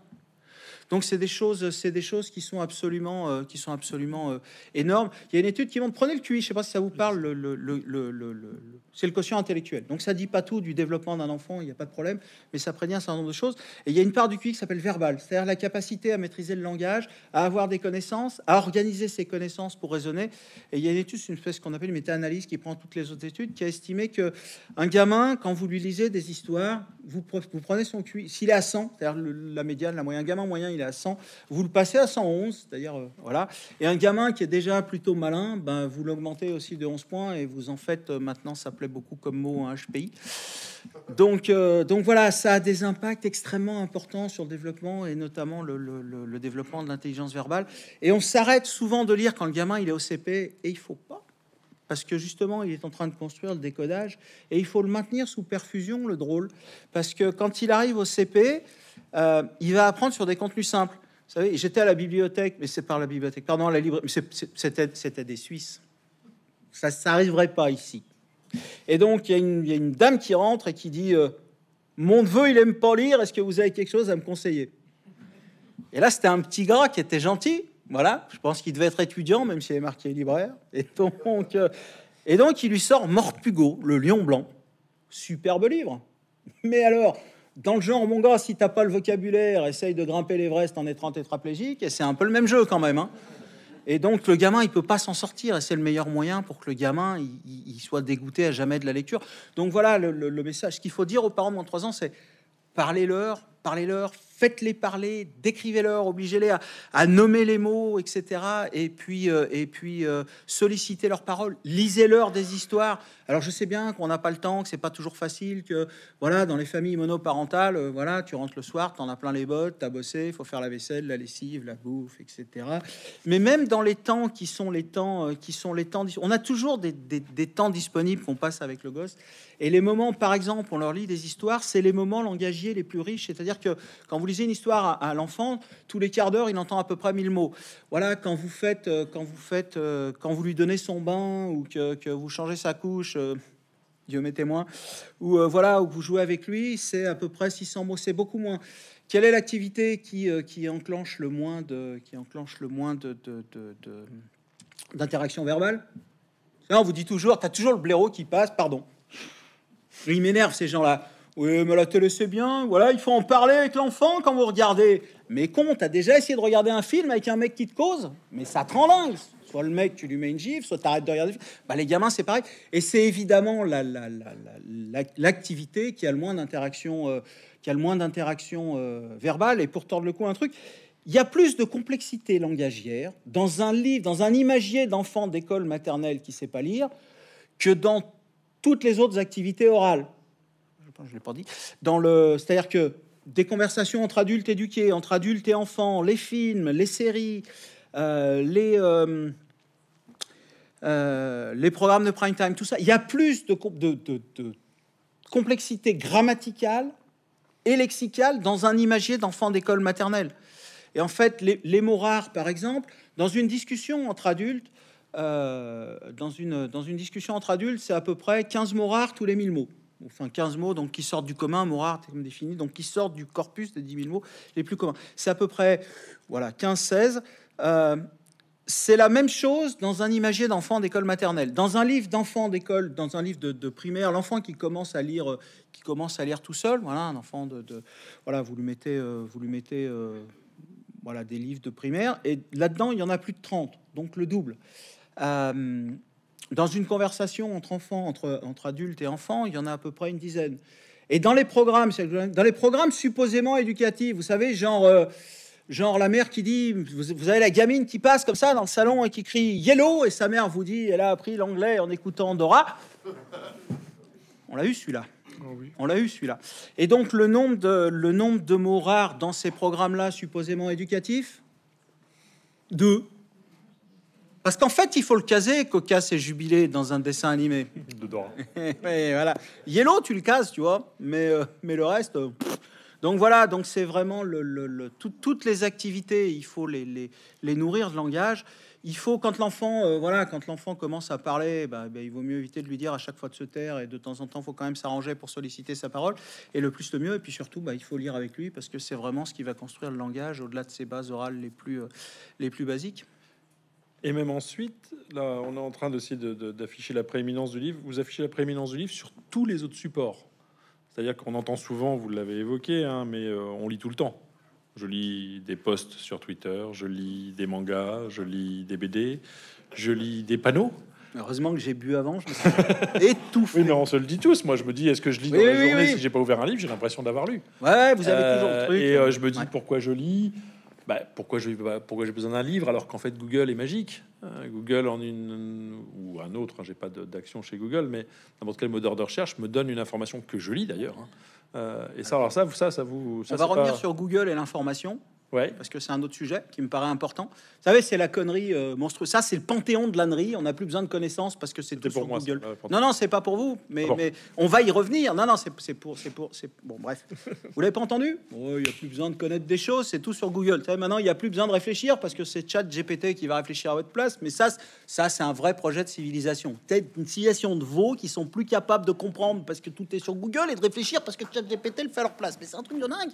Donc c'est des choses, c'est des choses qui sont absolument, euh, qui sont absolument euh, énormes. Il y a une étude qui montre, prenez le QI, je sais pas si ça vous parle, le, c'est le quotient intellectuel. Donc ça dit pas tout du développement d'un enfant, il n'y a pas de problème, mais ça prévient un certain nombre de choses. Et il y a une part du QI qui s'appelle verbal, c'est-à-dire la capacité à maîtriser le langage, à avoir des connaissances, à organiser ses connaissances pour raisonner. Et il y a une étude, une espèce qu'on appelle une méta-analyse qui prend toutes les autres études, qui a estimé que un gamin, quand vous lui lisez des histoires, vous, vous prenez son QI, s'il est à 100, c'est-à-dire la médiane, la moyenne, gamin moyen, il est à 100, vous le passez à 111, c'est-à-dire euh, voilà. Et un gamin qui est déjà plutôt malin, ben vous l'augmentez aussi de 11 points et vous en faites euh, maintenant, ça plaît beaucoup comme mot HPI. Donc, euh, donc voilà, ça a des impacts extrêmement importants sur le développement et notamment le, le développement de l'intelligence verbale. Et on s'arrête souvent de lire quand le gamin il est au CP et il faut pas parce que justement, il est en train de construire le décodage et il faut le maintenir sous perfusion, le drôle, parce que quand il arrive au CP, euh, il va apprendre sur des contenus simples. Vous savez, j'étais à la bibliothèque, mais c'est par la bibliothèque, pardon, la c'était, des Suisses. Ça n'arriverait pas ici. Et donc, il y, a une, dame qui rentre et qui dit euh, Mon neveu, il aime pas lire, est-ce que vous avez quelque chose à me conseiller? Et là, c'était un petit gars qui était gentil, voilà, je pense qu'il devait être étudiant, même s'il est marqué libraire. Et donc, euh, et donc il lui sort Morpugo, le lion blanc. Superbe livre. Mais alors, dans le genre, mon gars, si t'as pas le vocabulaire, essaye de grimper l'Everest en étant tétraplégique, et c'est un peu le même jeu quand même. Hein. Et donc, le gamin, il peut pas s'en sortir, et c'est le meilleur moyen pour que le gamin, il, soit dégoûté à jamais de la lecture. Donc voilà le, le message. Ce qu'il faut dire aux parents de moins de 3 ans, c'est parlez-leur, parlez-leur, faites-les parler, décrivez-leur, obligez-les à, nommer les mots, etc. Et puis, euh, et puis euh, sollicitez leurs paroles, lisez-leur des histoires. Alors je sais bien qu'on n'a pas le temps, que c'est pas toujours facile, que voilà, dans les familles monoparentales, euh, voilà, tu rentres le soir, tu en as plein les bottes, tu as bossé, il faut faire la vaisselle, la lessive, la bouffe, etc. Mais même dans les temps qui sont les temps, qui sont les temps, on a toujours des, des temps disponibles qu'on passe avec le gosse. Et les moments, par exemple, on leur lit des histoires, c'est les moments langagiers les plus riches. C'est-à-dire que quand vous lisez une histoire à, l'enfant, tous les quarts d'heure, il entend à peu près 1000 mots. Voilà, quand vous faites, euh, quand vous faites, euh, quand vous lui donnez son bain ou que, vous changez sa couche. Euh, Dieu m'est témoin, ou voilà, où vous jouez avec lui, c'est à peu près 600 mots, c'est beaucoup moins. Quelle est l'activité qui, qui, enclenche le moins de, qui enclenche le moins de, d'interaction verbale On vous dit toujours, tu as toujours le blaireau qui passe, pardon. Il m'énerve ces gens-là. Oui, mais la télé c'est bien. Voilà, il faut en parler avec l'enfant quand vous regardez. Mais con, t'as déjà essayé de regarder un film avec un mec qui te cause? Mais ça te rend. Soit le mec, tu lui mets une gifle, soit t'arrêtes de regarder. Bah, les gamins, c'est pareil. Et c'est évidemment l'activité la, qui a le moins d'interaction, euh, qui a le moins d'interaction euh, verbale. Et pour tordre le cou, un truc, il y a plus de complexité langagière dans un livre, dans un imagier d'enfant d'école maternelle qui sait pas lire, que dans toutes les autres activités orales. Je l'ai pas dit. Dans le, c'est-à-dire que des conversations entre adultes éduqués, entre adultes et enfants, les films, les séries, euh, les euh, euh, les programmes de prime time, tout ça, il y a plus de, complexité grammaticale et lexicale dans un imagier d'enfants d'école maternelle. Et en fait, les, mots rares, par exemple, dans une discussion entre adultes, dans, une, dans une discussion entre adultes, c'est à peu près 15 mots rares tous les 1000 mots. Enfin, 15 mots donc qui sortent du commun, mots rares, comme défini, donc qui sortent du corpus des 10 000 mots les plus communs. C'est à peu près voilà, 15-16. Euh, c'est la même chose dans un imagier d'enfant d'école maternelle. Dans un livre d'enfant d'école, dans un livre de, primaire, l'enfant qui commence à lire, qui commence à lire tout seul, voilà, un enfant de, voilà, vous lui mettez, euh, vous lui mettez, voilà, des livres de primaire, et là-dedans il y en a plus de 30, donc le double. Euh, dans une conversation entre enfants, entre, entre adultes et enfants, il y en a à peu près une dizaine. Et dans les programmes, dans les programmes supposément éducatifs, vous savez, genre, euh, genre la mère qui dit, vous, avez la gamine qui passe comme ça dans le salon et qui crie yellow, et sa mère vous dit, elle a appris l'anglais en écoutant Dora. On l'a eu celui-là. Oh On l'a eu celui-là. Et donc le nombre de, le nombre de mots rares dans ces programmes-là supposément éducatifs, deux. Parce qu'en fait, il faut le caser, Cocasse et Jubilé, dans un dessin animé. Dedans. mais voilà. Yellow, tu le cases, tu vois, mais, euh, mais le reste... Euh, donc voilà, donc c'est vraiment le, toutes les activités, il faut les, les, les, nourrir de langage. Il faut quand l'enfant, euh, voilà, quand l'enfant commence à parler, bah, bah, il vaut mieux éviter de lui dire à chaque fois de se taire et de temps en temps, il faut quand même s'arranger pour solliciter sa parole. Et le plus le mieux. Et puis surtout, bah, il faut lire avec lui parce que c'est vraiment ce qui va construire le langage au-delà de ses bases orales les plus, les plus basiques. Et même ensuite, là, on est en train d'essayer d'afficher la prééminence du livre. Vous affichez la prééminence du livre sur tous les autres supports. C'est-à-dire qu'on entend souvent, vous l'avez évoqué, hein, mais euh, on lit tout le temps. Je lis des posts sur Twitter, je lis des mangas, je lis des BD, je lis des panneaux. Heureusement que j'ai bu avant, je me suis étouffé. Oui, mais on se le dit tous. Moi, je me dis, est-ce que je lis dans la journée si j'ai pas ouvert un livre J'ai l'impression d'avoir lu. Ouais, vous avez toujours le truc. Et euh, je me dis, pourquoi je lis? Bah, pourquoi j'ai pourquoi j'ai besoin d'un livre alors qu'en fait Google est magique hein, Google en une ou un autre, hein, j'ai pas d'action chez Google, mais n'importe quel moteur de recherche me donne une information que je lis d'ailleurs. Hein. Euh, et ça, alors ça, ça, ça vous. Ça, On va revenir sur Google et l'information. Ouais. parce que c'est un autre sujet qui me paraît important. Vous savez, c'est la connerie euh, monstrueuse. Ça, c'est le panthéon de l'ânerie. On n'a plus besoin de connaissances parce que c'est tout pour sur moi. Google. Non, non, c'est pas pour vous, mais, Ah bon. mais on va y revenir. Non, non, c'est pour, c'est pour, c'est bon. Bref, vous l'avez pas entendu? Oh, Il y a plus besoin de connaître des choses, c'est tout sur Google. Savez, maintenant, il y a plus besoin de réfléchir parce que c'est Chat GPT qui va réfléchir à votre place. Mais ça, ça, c'est un vrai projet de civilisation. Peut-être une civilisation de veaux qui sont plus capables de comprendre parce que tout est sur Google et de réfléchir parce que Chat GPT le fait à leur place. Mais c'est un truc de dingue.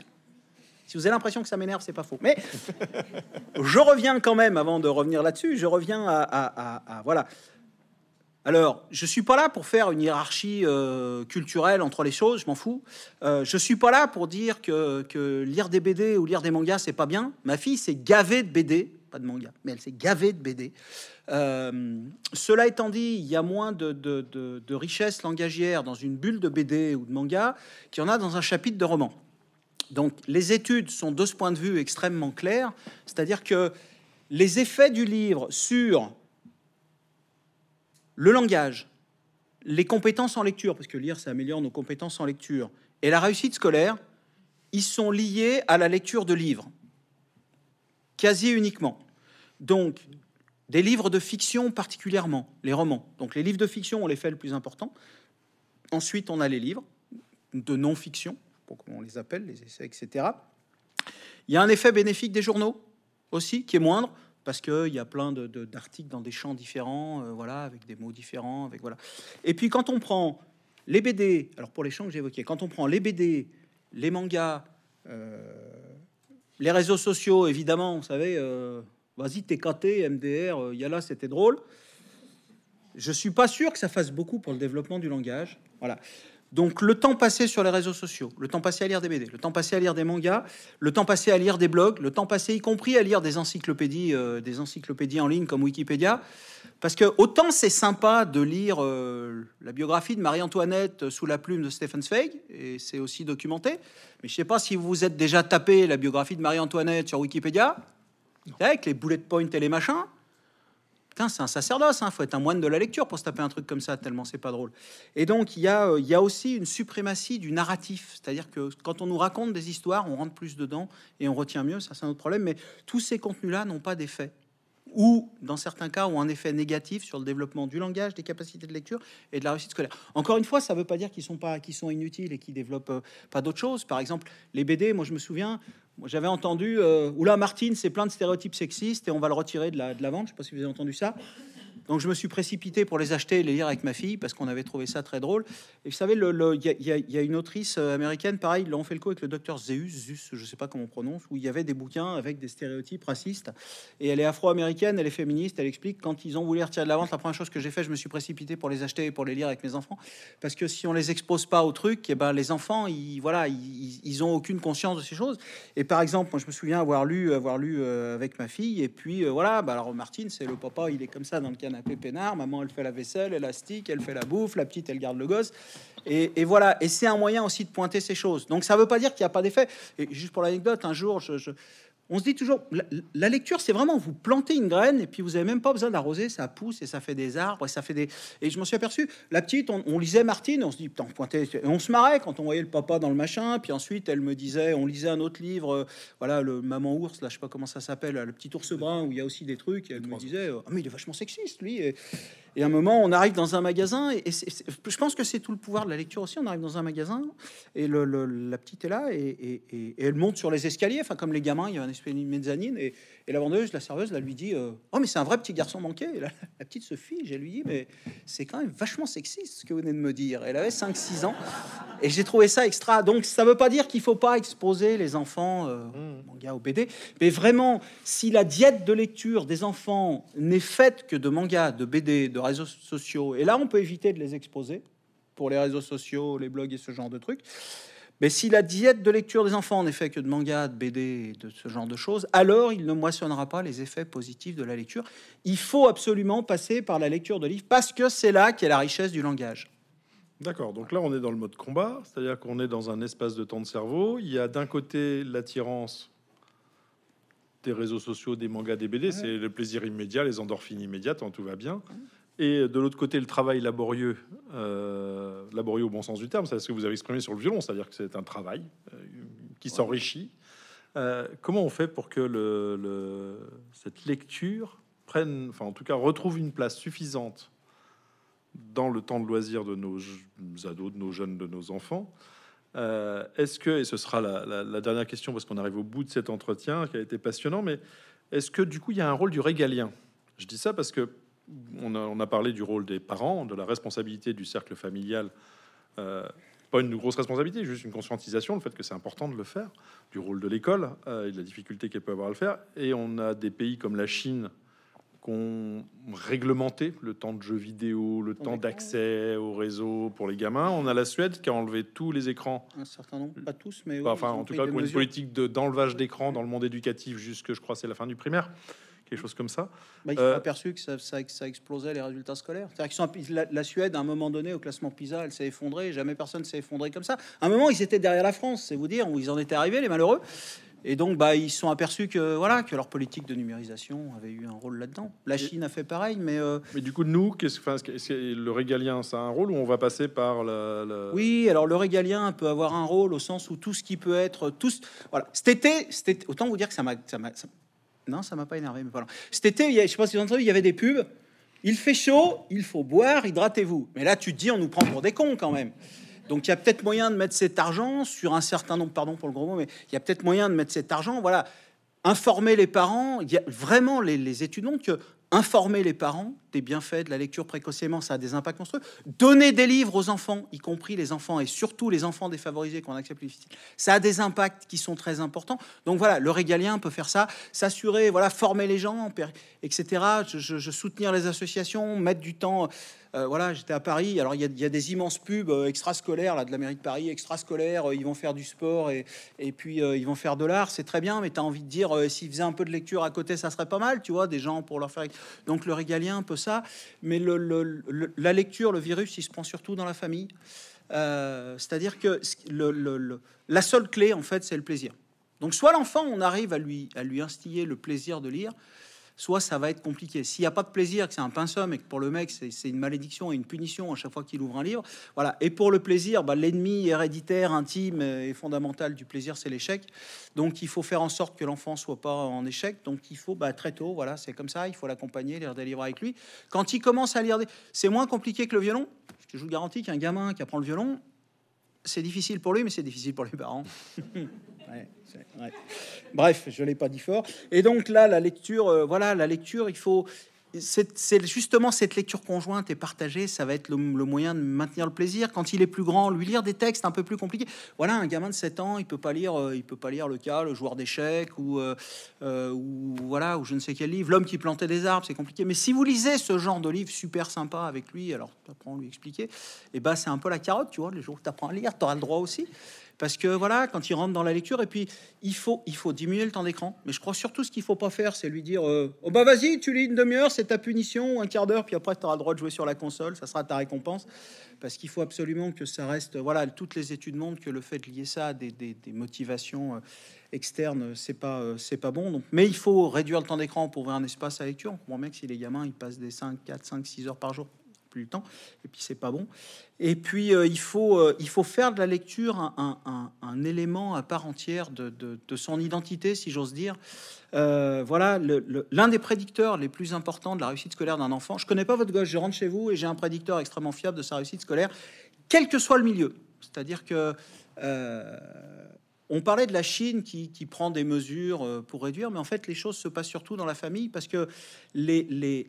Si vous avez l'impression que ça m'énerve, c'est pas faux. Mais je reviens quand même, avant de revenir là-dessus, je reviens à, voilà. Alors, je suis pas là pour faire une hiérarchie euh, culturelle entre les choses, je m'en fous. Euh, je suis pas là pour dire que, que lire des BD ou lire des mangas c'est pas bien. Ma fille s'est gavée de BD, pas de manga, mais elle s'est gavée de BD. Euh, cela étant dit, il y a moins de, de, de- de richesse langagière dans une bulle de BD ou de manga qu'il y en a dans un chapitre de roman. Donc, les études sont de ce point de vue extrêmement claires, c'est-à-dire que les effets du livre sur le langage, les compétences en lecture, parce que lire, ça améliore nos compétences en lecture, et la réussite scolaire, ils sont liés à la lecture de livres, quasi uniquement. Donc, des livres de fiction particulièrement, les romans. Donc, les livres de fiction ont l'effet le plus important. Ensuite, on a les livres de non-fiction, pour comment on les appelle, les essais, etc. Il y a un effet bénéfique des journaux aussi, qui est moindre, parce qu'il y a plein d'articles dans des champs différents, euh, voilà, avec des mots différents, avec voilà. Et puis quand on prend les BD, alors pour les champs que j'évoquais, quand on prend les BD, les mangas, euh, les réseaux sociaux, évidemment, vous savez, euh, vas-y, TKT, MDR, Yala, c'était drôle. Je suis pas sûr que ça fasse beaucoup pour le développement du langage. Voilà. Donc le temps passé sur les réseaux sociaux, le temps passé à lire des BD, le temps passé à lire des mangas, le temps passé à lire des blogs, le temps passé y compris à lire des encyclopédies, euh, des encyclopédies en ligne comme Wikipédia, parce que autant c'est sympa de lire euh, la biographie de Marie-Antoinette sous la plume de Stephen Zweig, et c'est aussi documenté, mais je sais pas si vous vous êtes déjà tapé la biographie de Marie-Antoinette sur Wikipédia, avec les bullet points et les machins. C'est un sacerdoce, il faut être un moine de la lecture pour se taper un truc comme ça, tellement c'est pas drôle. Et donc, il y, a, euh, il y a aussi une suprématie du narratif, c'est-à-dire que quand on nous raconte des histoires, on rentre plus dedans et on retient mieux, ça c'est un autre problème, mais tous ces contenus-là n'ont pas d'effet. Ou, dans certains cas, ont un effet négatif sur le développement du langage, des capacités de lecture et de la réussite scolaire. Encore une fois, ça ne veut pas dire qu'ils sont, pas, inutiles et qu'ils développent euh, pas d'autres choses. Par exemple, les BD, moi je me souviens, j'avais entendu, euh, oula, Martine, c'est plein de stéréotypes sexistes et on va le retirer de la, de la vente. Je sais pas si vous avez entendu ça. Donc je me suis précipité pour les acheter et les lire avec ma fille parce qu'on avait trouvé ça très drôle. Et vous savez, il y, y y a une autrice euh, américaine, pareil, ils l'ont fait le coup avec le docteur Zeus, Zeus, je sais pas comment on prononce, où il y avait des bouquins avec des stéréotypes racistes. Et elle est afro-américaine, elle est féministe, elle explique quand ils ont voulu retirer de la vente, la première chose que j'ai fait, je me suis précipité pour les acheter et pour les lire avec mes enfants. Parce que si on les expose pas au truc, et ben les enfants, ils, voilà, ils, ils ont aucune conscience de ces choses. Et par exemple, moi je me souviens avoir lu, avoir lu euh, avec ma fille, et puis euh, voilà, bah, alors Martine, c'est le papa, il est comme ça dans le canapé peinard, maman elle fait la vaisselle, elle astique, elle fait la bouffe, la petite elle garde le gosse, et, voilà. Et c'est un moyen aussi de pointer ces choses. Donc ça veut pas dire qu'il n'y a pas d'effet. Et juste pour l'anecdote, un jour, je- on se dit toujours, la, la lecture, c'est vraiment vous plantez une graine et puis vous avez même pas besoin d'arroser, ça pousse et ça fait des arbres et ça fait des. Et je m'en suis aperçu. La petite, on, on lisait Martine, on se dit, putain, pointait, et on se marrait quand on voyait le papa dans le machin. Puis ensuite, elle me disait, on lisait un autre livre, euh, voilà, le Maman ours, là, je sais pas comment ça s'appelle, le petit ours brun où il y a aussi des trucs. Et elle me disait, ah mais il est vachement sexiste lui. Et, et à un moment, on arrive dans un magasin et, et je pense que c'est tout le pouvoir de la lecture aussi. On arrive dans un magasin et le, le- la petite est là et, et- et- et elle monte sur les escaliers, enfin comme les gamins, il y a un espèce de mezzanine et, et la vendeuse, la serveuse, là, lui dit euh, Oh, mais c'est un vrai petit garçon manqué. Et la, la petite se fige, elle lui dit Mais c'est quand même vachement sexiste ce que vous venez de me dire. Elle avait 5-6 ans et j'ai trouvé ça extra. Donc ça veut pas dire qu'il faut pas exposer les enfants euh, au manga, au BD, mais vraiment, si la diète de lecture des enfants n'est faite que de manga, de BD, de réseaux sociaux, et là on peut éviter de les exposer pour les réseaux sociaux, les blogs et ce genre de trucs. Mais si la diète de lecture des enfants n'est faite que de manga, de BD, de ce genre de choses, alors il ne moissonnera pas les effets positifs de la lecture. Il faut absolument passer par la lecture de livres parce que c'est là qu'est la richesse du langage. D'accord, donc là on est dans le mode combat, c'est-à-dire qu'on est dans un espace de temps de cerveau. Il y a d'un côté l'attirance des réseaux sociaux, des mangas, des BD, c'est le plaisir immédiat, les endorphines immédiates, hein, tout va bien. Et de l'autre côté, le travail laborieux, euh, laborieux au bon sens du terme, c'est ce que vous avez exprimé sur le violon, c'est-à-dire que c'est un travail euh, qui s'enrichit. Euh, comment on fait pour que le, cette lecture prenne, enfin en tout cas retrouve une place suffisante dans le temps de loisir de nos ados, de nos jeunes, de nos enfants? Est-ce que, et ce sera la, dernière question parce qu'on arrive au bout de cet entretien qui a été passionnant, mais est-ce que du coup il y a un rôle du régalien? Je dis ça parce que on a, on a, parlé du rôle des parents, de la responsabilité du cercle familial. Euh, pas une grosse responsabilité, juste une conscientisation, le fait que c'est important de le faire, du rôle de l'école euh, et de la difficulté qu'elle peut avoir à le faire. Et on a des pays comme la Chine qui ont réglementé le temps de jeux vidéo, le temps d'accès au réseau pour les gamins. On a la Suède qui a enlevé tous les écrans. Un certain nombre, pas tous, mais enfin, en tout cas, une politique d'enlevage d'écran dans le monde éducatif jusque, je crois, c'est la fin du primaire quelque chose comme ça. Bah, ils ont euh, aperçu que ça, ça, explosait les résultats scolaires. Sont, la, la, Suède, à un moment donné, au classement PISA, elle s'est effondrée. Jamais personne s'est effondré comme ça. À un moment, ils étaient derrière la France, c'est vous dire où ils en étaient arrivés, les malheureux. Et donc, bah, ils sont aperçus que voilà que leur politique de numérisation avait eu un rôle là-dedans. La Chine a fait pareil, mais euh, mais du coup, nous, qu'est-ce que le régalien, ça a un rôle ou on va passer par le, Oui, alors le régalien peut avoir un rôle au sens où tout ce qui peut être tous voilà. Cet été, c'était autant vous dire que ça m'a non, ça m'a pas énervé, mais. Cet été, il y je sais pas si vous avez il y avait des pubs. Il fait chaud, il faut boire, hydratez-vous. Mais là, tu te dis, on nous prend pour des cons quand même. Donc il y a peut-être moyen de mettre cet argent sur un certain nombre, pardon pour le gros mot, mais il y a peut-être moyen de mettre cet argent, voilà, informer les parents. Il y a vraiment les, les études montrent que informer les parents des bienfaits de la lecture précocement, ça a des impacts monstrueux. Donner des livres aux enfants, y compris les enfants et surtout les enfants défavorisés qu'on accepte plus difficile, ça a des impacts qui sont très importants. Donc voilà, le régalien peut faire ça, s'assurer, voilà, former les gens, etc. je soutenir les associations, mettre du temps. Euh, voilà, j'étais à Paris. Alors, il y, a des immenses pubs euh, extrascolaires là, de la mairie de Paris, extrascolaires. Euh, ils vont faire du sport et, et puis ils vont faire de l'art. C'est très bien, mais tu as envie de dire, s'ils faisaient un peu de lecture à côté, ça serait pas mal, tu vois, des gens pour leur faire. Donc, le régalien, un peu Mais la lecture, le virus, il se prend surtout dans la famille. C'est-à-dire que la seule clé, en fait, c'est le plaisir. Donc, soit l'enfant, on arrive à lui, à lui instiller le plaisir de lire, soit ça va être compliqué. S'il n'y a pas de plaisir, que c'est un pinceau et que pour le mec, c'est une malédiction et une punition à chaque fois qu'il ouvre un livre, voilà. Et pour le plaisir, bah, l'ennemi héréditaire, intime et fondamental du plaisir, c'est l'échec. Donc il faut faire en sorte que l'enfant soit pas en échec. Donc il faut bah, très tôt, voilà, c'est comme ça, il faut l'accompagner, lire des livres avec lui. Quand il commence à lire des... C'est moins compliqué que le violon. Je vous garantis qu'un gamin qui apprend le violon, c'est difficile pour lui, mais c'est difficile pour les parents. Bref, je l'ai pas dit fort. Et donc là, la lecture, euh, voilà, la lecture, il faut. C'est justement cette lecture conjointe et partagée, ça va être le, moyen de maintenir le plaisir. Quand il est plus grand, lui lire des textes un peu plus compliqués. Voilà, un gamin de 7 ans, il peut pas lire, euh, il peut pas lire le cas, le joueur d'échecs ou, euh, ou voilà, ou je ne sais quel livre, l'homme qui plantait des arbres, c'est compliqué. Mais si vous lisez ce genre de livre super sympa avec lui, alors apprends à lui expliquer, et eh ben c'est un peu la carotte, tu vois. Le jour où apprends à lire, tu auras le droit aussi parce que voilà, quand il rentre dans la lecture, et puis il faut, il faut diminuer le temps d'écran. Mais je crois surtout ce qu'il faut pas faire, c'est lui dire euh, Oh bah vas-y, tu lis une demi-heure, c'est ta punition, un quart d'heure, puis après tu auras le droit de jouer sur la console, ça sera ta récompense. Parce qu'il faut absolument que ça reste. Voilà, toutes les études montrent que le fait de lier ça à des, motivations euh, externes, c'est pas, euh, c'est pas bon. Donc, mais il faut réduire le temps d'écran pour ouvrir un espace à lecture. Mon mec, si les gamins, ils passent des 5, 4, 5, 6 heures par jour plus le temps, et puis c'est pas bon. Et puis euh, il, faut, euh, il faut faire de la lecture un, élément à part entière de, de, son identité, si j'ose dire. Euh, voilà, l'un des prédicteurs les plus importants de la réussite scolaire d'un enfant. Je connais pas votre gosse, je rentre chez vous et j'ai un prédicteur extrêmement fiable de sa réussite scolaire, quel que soit le milieu. C'est-à-dire que on parlait de la Chine qui, prend des mesures euh, pour réduire, mais en fait, les choses se passent surtout dans la famille parce que les,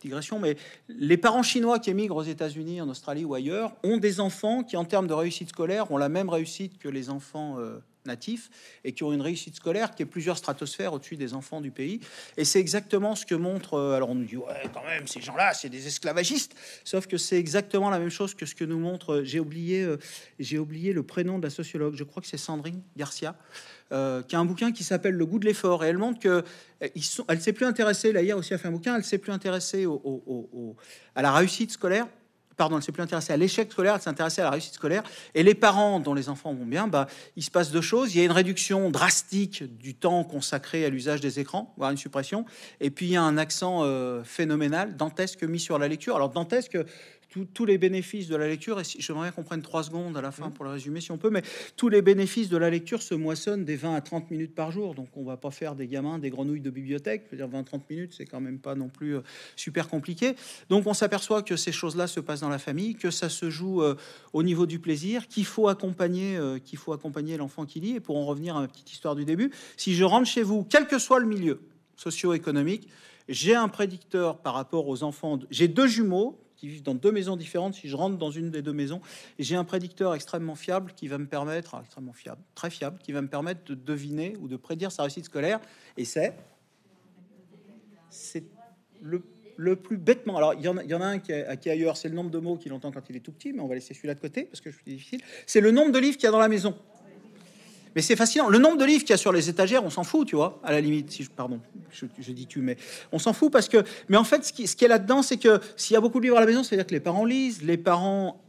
digressions, mais les parents chinois qui émigrent aux États-Unis, en Australie ou ailleurs ont des enfants qui, en termes de réussite scolaire, ont la même réussite que les enfants euh, natifs et qui ont une réussite scolaire qui est plusieurs stratosphères au-dessus des enfants du pays. Et c'est exactement ce que montre. Euh, alors on nous dit ouais quand même ces gens-là c'est des esclavagistes. Sauf que c'est exactement la même chose que ce que nous montre. Euh, j'ai oublié euh, j'ai oublié le prénom de la sociologue. Je crois que c'est Sandrine Garcia. qui a un bouquin qui s'appelle Le goût de l'effort. Et elle montre que ils sont, elle s'est plus intéressée, là hier aussi a fait un bouquin, elle s'est plus intéressée au, à la réussite scolaire, pardon, elle s'est plus intéressée à l'échec scolaire, elle s'intéressait à la réussite scolaire. Et les parents dont les enfants vont bien, bah, il se passe deux choses. Il y a une réduction drastique du temps consacré à l'usage des écrans, voire une suppression. Et puis il y a un accent euh, phénoménal, dantesque mis sur la lecture. Alors dantesque, tous les bénéfices de la lecture, et si, j'aimerais qu'on prenne trois secondes à la fin pour le résumer si on peut, mais tous les bénéfices de la lecture se moissonnent des 20 à 30 minutes par jour. Donc on va pas faire des gamins des grenouilles de bibliothèque. Je veux dire 20-30 minutes, c'est quand même pas non plus euh, super compliqué. Donc on s'aperçoit que ces choses-là se passent dans la famille, que ça se joue euh, au niveau du plaisir, qu'il faut accompagner, euh, qu'il faut accompagner l'enfant qui lit. Et pour en revenir à ma petite histoire du début, si je rentre chez vous, quel que soit le milieu socio-économique, j'ai un prédicteur par rapport aux enfants. J'ai deux jumeaux vivent dans deux maisons différentes. Si je rentre dans une des deux maisons, j'ai un prédicteur extrêmement fiable qui va me permettre, extrêmement fiable, très fiable, qui va me permettre de deviner ou de prédire sa réussite scolaire. Et c'est, c'est le, le, plus bêtement. Alors il y en a, y en a un qui ailleurs, c'est le nombre de mots qu'il entend quand il est tout petit, mais on va laisser celui-là de côté parce que je suis difficile. C'est le nombre de livres qu'il y a dans la maison. Mais c'est fascinant. Le nombre de livres qu'il y a sur les étagères, on s'en fout, tu vois, à la limite. Si je, pardon, je, dis tu, mais on s'en fout parce que. Mais en fait, ce qui, est là-dedans, c'est que s'il y a beaucoup de livres à la maison, c'est-à-dire que les parents lisent, les parents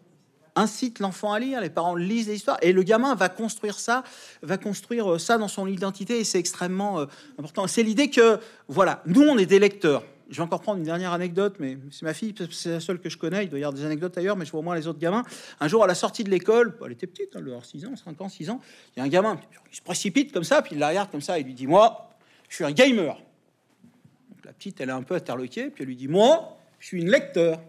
incitent l'enfant à lire, les parents lisent des histoires, et le gamin va construire ça, va construire ça dans son identité, et c'est extrêmement euh, important. C'est l'idée que, voilà, nous, on est des lecteurs je vais encore prendre une dernière anecdote, mais c'est ma fille, c'est la seule que je connais. Il doit y avoir des anecdotes ailleurs, mais je vois au moins les autres gamins. Un jour, à la sortie de l'école, elle était petite, hein, elle 6 ans, 5 ans, 6 ans, il y a un gamin, il se précipite comme ça, puis il la regarde comme ça, il lui dit Moi, je suis un gamer. la petite, elle est un peu interloquée, puis elle lui dit Moi, je suis une lecteur.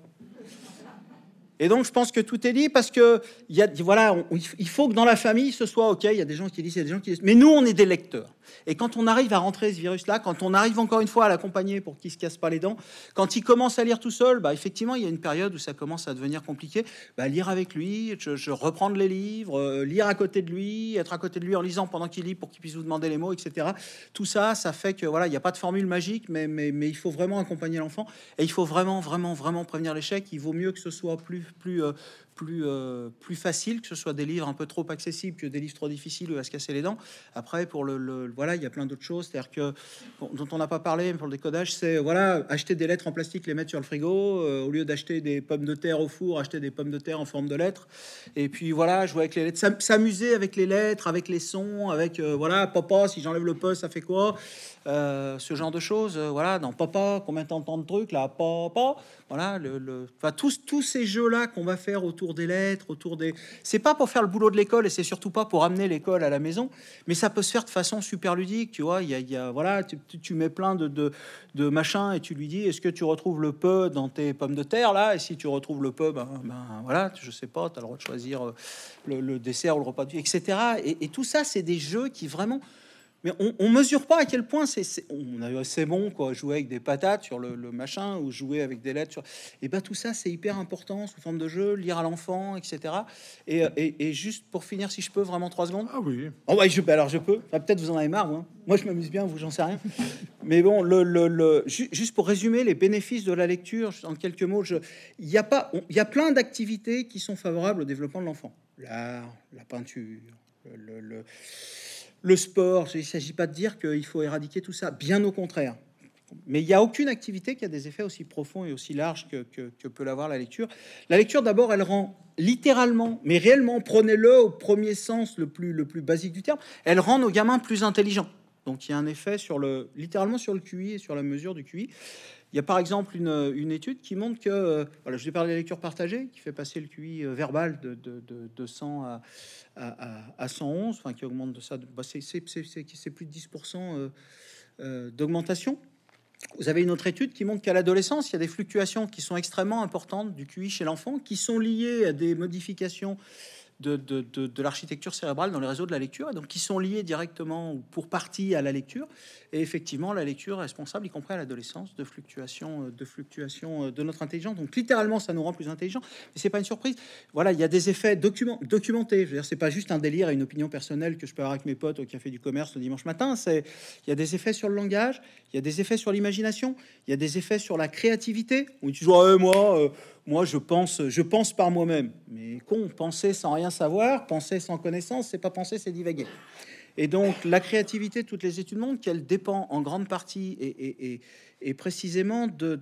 Et donc, je pense que tout est dit parce que y a, voilà, il faut que dans la famille, ce soit ok. Il y a des gens qui disent, il y a des gens qui disent, mais nous, on est des lecteurs. Et quand on arrive à rentrer ce virus-là, quand on arrive encore une fois à l'accompagner pour qu'il se casse pas les dents, quand il commence à lire tout seul, bah effectivement, il y a une période où ça commence à devenir compliqué. Bah, lire avec lui, je, reprendre les livres, euh, lire à côté de lui, être à côté de lui en lisant pendant qu'il lit pour qu'il puisse vous demander les mots, etc. Tout ça, ça fait que voilà, il n'y a pas de formule magique, mais, mais, mais il faut vraiment accompagner l'enfant et il faut vraiment, vraiment, vraiment prévenir l'échec. Il vaut mieux que ce soit plus, plus, euh, plus, euh, plus facile, que ce soit des livres un peu trop accessibles que des livres trop difficiles à se casser les dents. Après, pour le, voilà, il y a plein d'autres choses, c'est-à-dire que dont on n'a pas parlé pour le décodage, c'est voilà, acheter des lettres en plastique, les mettre sur le frigo euh, au lieu d'acheter des pommes de terre au four, acheter des pommes de terre en forme de lettres. Et puis voilà, jouer avec les lettres, s'amuser avec les lettres, avec les sons, avec euh, voilà, papa, si j'enlève le poste, ça fait quoi? Ce genre de choses. voilà, dans papa, combien de temps de trucs là, papa, voilà, le, le... Enfin, tous tous ces jeux là qu'on va faire autour des lettres, autour des. C'est pas pour faire le boulot de l'école et c'est surtout pas pour amener l'école à la maison, mais ça peut se faire de façon super ludique. Tu vois, il y a, voilà, tu, mets plein de, de, machins et tu lui dis est-ce que tu retrouves le peu dans tes pommes de terre là Et si tu retrouves le peu, ben, ben voilà, je sais pas, tu as le droit de choisir euh, le, dessert ou le repas etc. Et, et tout ça, c'est des jeux qui vraiment mais on, mesure pas à quel point c'est, on a assez bon quoi, jouer avec des patates sur le, machin ou jouer avec des lettres. Sur... Et ben tout ça c'est hyper important sous forme de jeu, lire à l'enfant, etc. Et, et, juste pour finir, si je peux vraiment trois secondes. Ah oui. Oh ouais, je, alors je peux. peut-être vous en avez marre. Hein. Moi je m'amuse bien, vous j'en sais rien. Mais bon, le, le, juste pour résumer les bénéfices de la lecture en quelques mots, il y a pas, il y a plein d'activités qui sont favorables au développement de l'enfant. L'art, la peinture, le le sport. Il ne s'agit pas de dire qu'il faut éradiquer tout ça, bien au contraire. Mais il n'y a aucune activité qui a des effets aussi profonds et aussi larges que, que, peut l'avoir la lecture. La lecture, d'abord, elle rend littéralement, mais réellement, prenez-le au premier sens le plus, le plus basique du terme, elle rend nos gamins plus intelligents. Donc il y a un effet sur le, littéralement sur le QI et sur la mesure du QI. Il y a par exemple une, étude qui montre que, euh, voilà, je vais parler de la lecture partagée, qui fait passer le QI euh, verbal de, de, de, 100 à, à, à, 111, enfin qui augmente de ça, bah c'est plus de 10% euh, d'augmentation. Vous avez une autre étude qui montre qu'à l'adolescence, il y a des fluctuations qui sont extrêmement importantes du QI chez l'enfant, qui sont liées à des modifications de, de, de, l'architecture cérébrale dans les réseaux de la lecture, et donc qui sont liés directement ou pour partie à la lecture. Et effectivement, la lecture est responsable, y compris à l'adolescence, de fluctuations, de fluctuations de notre intelligence. Donc littéralement, ça nous rend plus intelligents. Mais c'est pas une surprise. Voilà, il y a des effets document, documentés. Je veux dire, c'est pas juste un délire et une opinion personnelle que je peux avoir avec mes potes au café du commerce le dimanche matin. C'est, il y a des effets sur le langage, il y a des effets sur l'imagination, il y a des effets sur la créativité. Où tu dis, moi. Euh, moi, je pense, je pense par moi-même. Mais con, penser sans rien savoir, penser sans connaissance, c'est pas penser, c'est divaguer. Et donc, la créativité, toutes les études montrent qu'elle dépend en grande partie et, précisément de,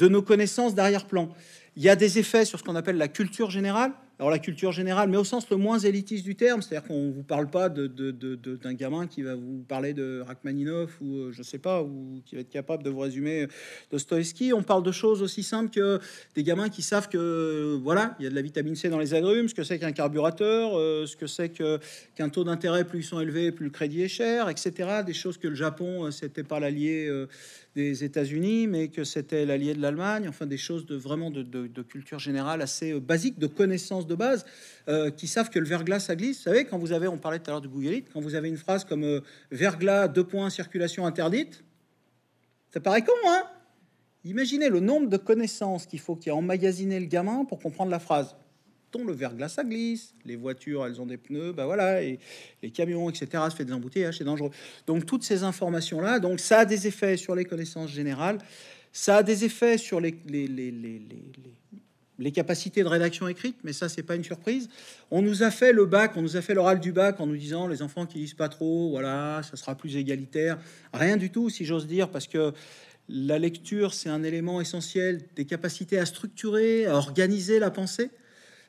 nos connaissances d'arrière-plan. Il y a des effets sur ce qu'on appelle la culture générale. Alors la culture générale, mais au sens le moins élitiste du terme, c'est-à-dire qu'on vous parle pas de, d'un gamin qui va vous parler de Rachmaninoff ou euh, je sais pas, ou qui va être capable de vous résumer Dostoevsky. On parle de choses aussi simples que des gamins qui savent que voilà, il y a de la vitamine C dans les agrumes, ce que c'est qu'un carburateur, euh, ce que c'est qu'un taux d'intérêt plus ils sont élevés, plus le crédit est cher, etc. Des choses que le Japon, euh, c'était pas l'allié des États-Unis, mais que c'était l'allié de l'Allemagne, enfin des choses de vraiment de, culture générale assez euh, basique, de de base, euh, qui savent que le verglas ça glisse. Vous savez, quand vous avez, on parlait tout à l'heure du Google quand vous avez une phrase comme euh, verglas deux points circulation interdite, ça paraît con, hein? Imaginez le nombre de connaissances qu'il faut qu'il ait emmagasiné le gamin pour comprendre la phrase le verglas ça glisse, les voitures elles ont des pneus, bah voilà, et les camions, etc. se fait des embouteillages, c'est dangereux. Donc toutes ces informations là, donc ça a des effets sur les connaissances générales, ça a des effets sur les, les, les, les, les capacités de rédaction écrite, mais ça c'est pas une surprise. On nous a fait le bac, on nous a fait l'oral du bac en nous disant les enfants qui lisent pas trop, voilà, ça sera plus égalitaire. Rien du tout, si j'ose dire, parce que la lecture, c'est un élément essentiel des capacités à structurer, à organiser la pensée.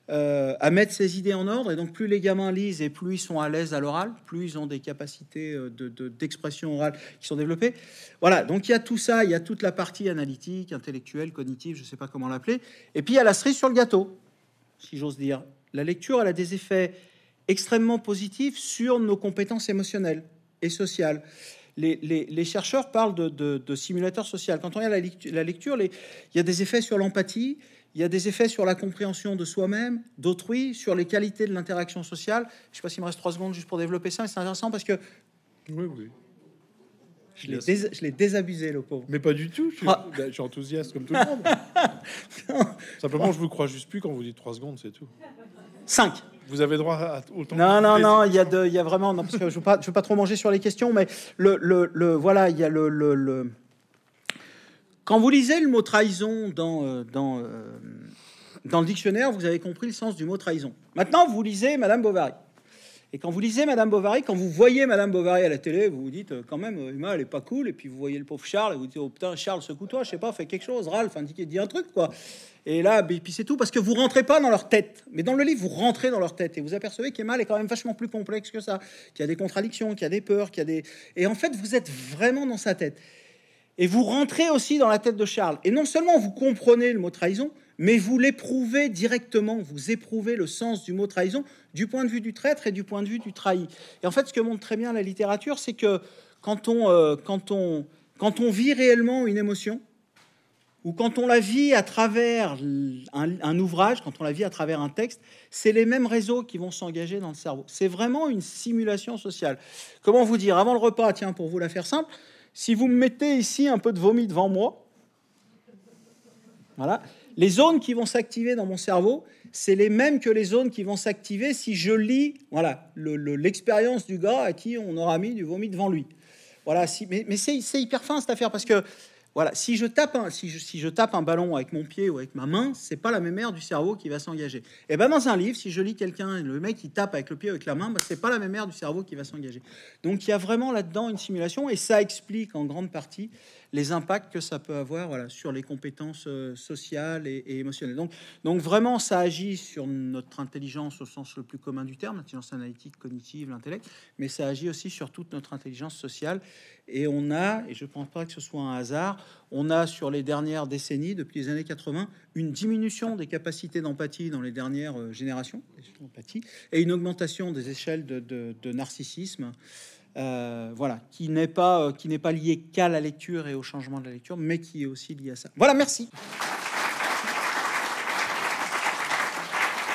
Euh, à mettre ses idées en ordre. Et donc, plus les gamins lisent et plus ils sont à l'aise à l'oral, plus ils ont des capacités euh, d'expression de, orale qui sont développées. Voilà, donc il y a tout ça, il y a toute la partie analytique, intellectuelle, cognitive, je ne sais pas comment l'appeler. Et puis, il y a la cerise sur le gâteau, si j'ose dire. La lecture, elle a des effets extrêmement positifs sur nos compétences émotionnelles et sociales. Les, chercheurs parlent de, de, simulateur social. Quand on regarde la, la lecture, il y a des effets sur l'empathie, il y a des effets sur la compréhension de soi-même, d'autrui, sur les qualités de l'interaction sociale. Je ne sais pas s'il me reste trois secondes juste pour développer ça. C'est intéressant parce que oui, oui. Je l'ai, désabusé, le pauvre. Mais pas du tout. Je suis, ah. ben, enthousiaste comme tout le monde. Simplement, je vous crois juste plus quand vous dites trois secondes, c'est tout. Cinq. Vous avez droit à autant. Non, non, non. Il y a il y a vraiment. Non, parce que je veux pas, je veux pas trop manger sur les questions, mais le, le, le voilà, il y a le, le quand vous lisez le mot trahison dans, euh, dans, euh, dans le dictionnaire, vous avez compris le sens du mot trahison. Maintenant, vous lisez Madame Bovary. Et quand vous lisez Madame Bovary, quand vous voyez Madame Bovary à la télé, vous vous dites euh, quand même, Emma, elle est pas cool. Et puis vous voyez le pauvre Charles, et vous dites, oh putain, Charles, secoue-toi, je sais pas, fais quelque chose, Ralph, indiquez, dis un truc, quoi. Et là, et puis c'est tout, parce que vous rentrez pas dans leur tête. Mais dans le livre, vous rentrez dans leur tête et vous apercevez qu'Emma est quand même vachement plus complexe que ça, qu'il y a des contradictions, qu'il y a des peurs, qu'il y a des. Et en fait, vous êtes vraiment dans sa tête. Et vous rentrez aussi dans la tête de Charles. Et non seulement vous comprenez le mot trahison, mais vous l'éprouvez directement, vous éprouvez le sens du mot trahison du point de vue du traître et du point de vue du trahi. Et en fait, ce que montre très bien la littérature, c'est que quand on, euh, quand, on, quand on vit réellement une émotion, ou quand on la vit à travers un, un ouvrage, quand on la vit à travers un texte, c'est les mêmes réseaux qui vont s'engager dans le cerveau. C'est vraiment une simulation sociale. Comment vous dire? Avant le repas, tiens, pour vous la faire simple, si vous me mettez ici un peu de vomi devant moi, voilà, les zones qui vont s'activer dans mon cerveau, c'est les mêmes que les zones qui vont s'activer si je lis voilà, l'expérience du gars à qui on aura mis du vomi devant lui. Voilà, si, mais, mais c'est hyper fin cette affaire parce que voilà, si je tape un, si je, tape un ballon avec mon pied ou avec ma main, c'est pas la même aire du cerveau qui va s'engager. Et eh ben dans un livre, si je lis quelqu'un, le mec qui tape avec le pied ou avec la main, ben, c'est pas la même aire du cerveau qui va s'engager. Donc il y a vraiment là-dedans une simulation et ça explique en grande partie les impacts que ça peut avoir sur les compétences euh, sociales et, émotionnelles. Donc, vraiment, ça agit sur notre intelligence au sens le plus commun du terme, l'intelligence analytique, cognitive, l'intellect, mais ça agit aussi sur toute notre intelligence sociale. Et on a, et je ne pense pas que ce soit un hasard, on a sur les dernières décennies, depuis les années 80, une diminution des capacités d'empathie dans les dernières euh, générations, et une augmentation des échelles de narcissisme. Euh, voilà, qui n'est pas, euh, qui n'est pas lié qu'à la lecture et au changement de la lecture, mais qui est aussi lié à ça. Voilà, merci.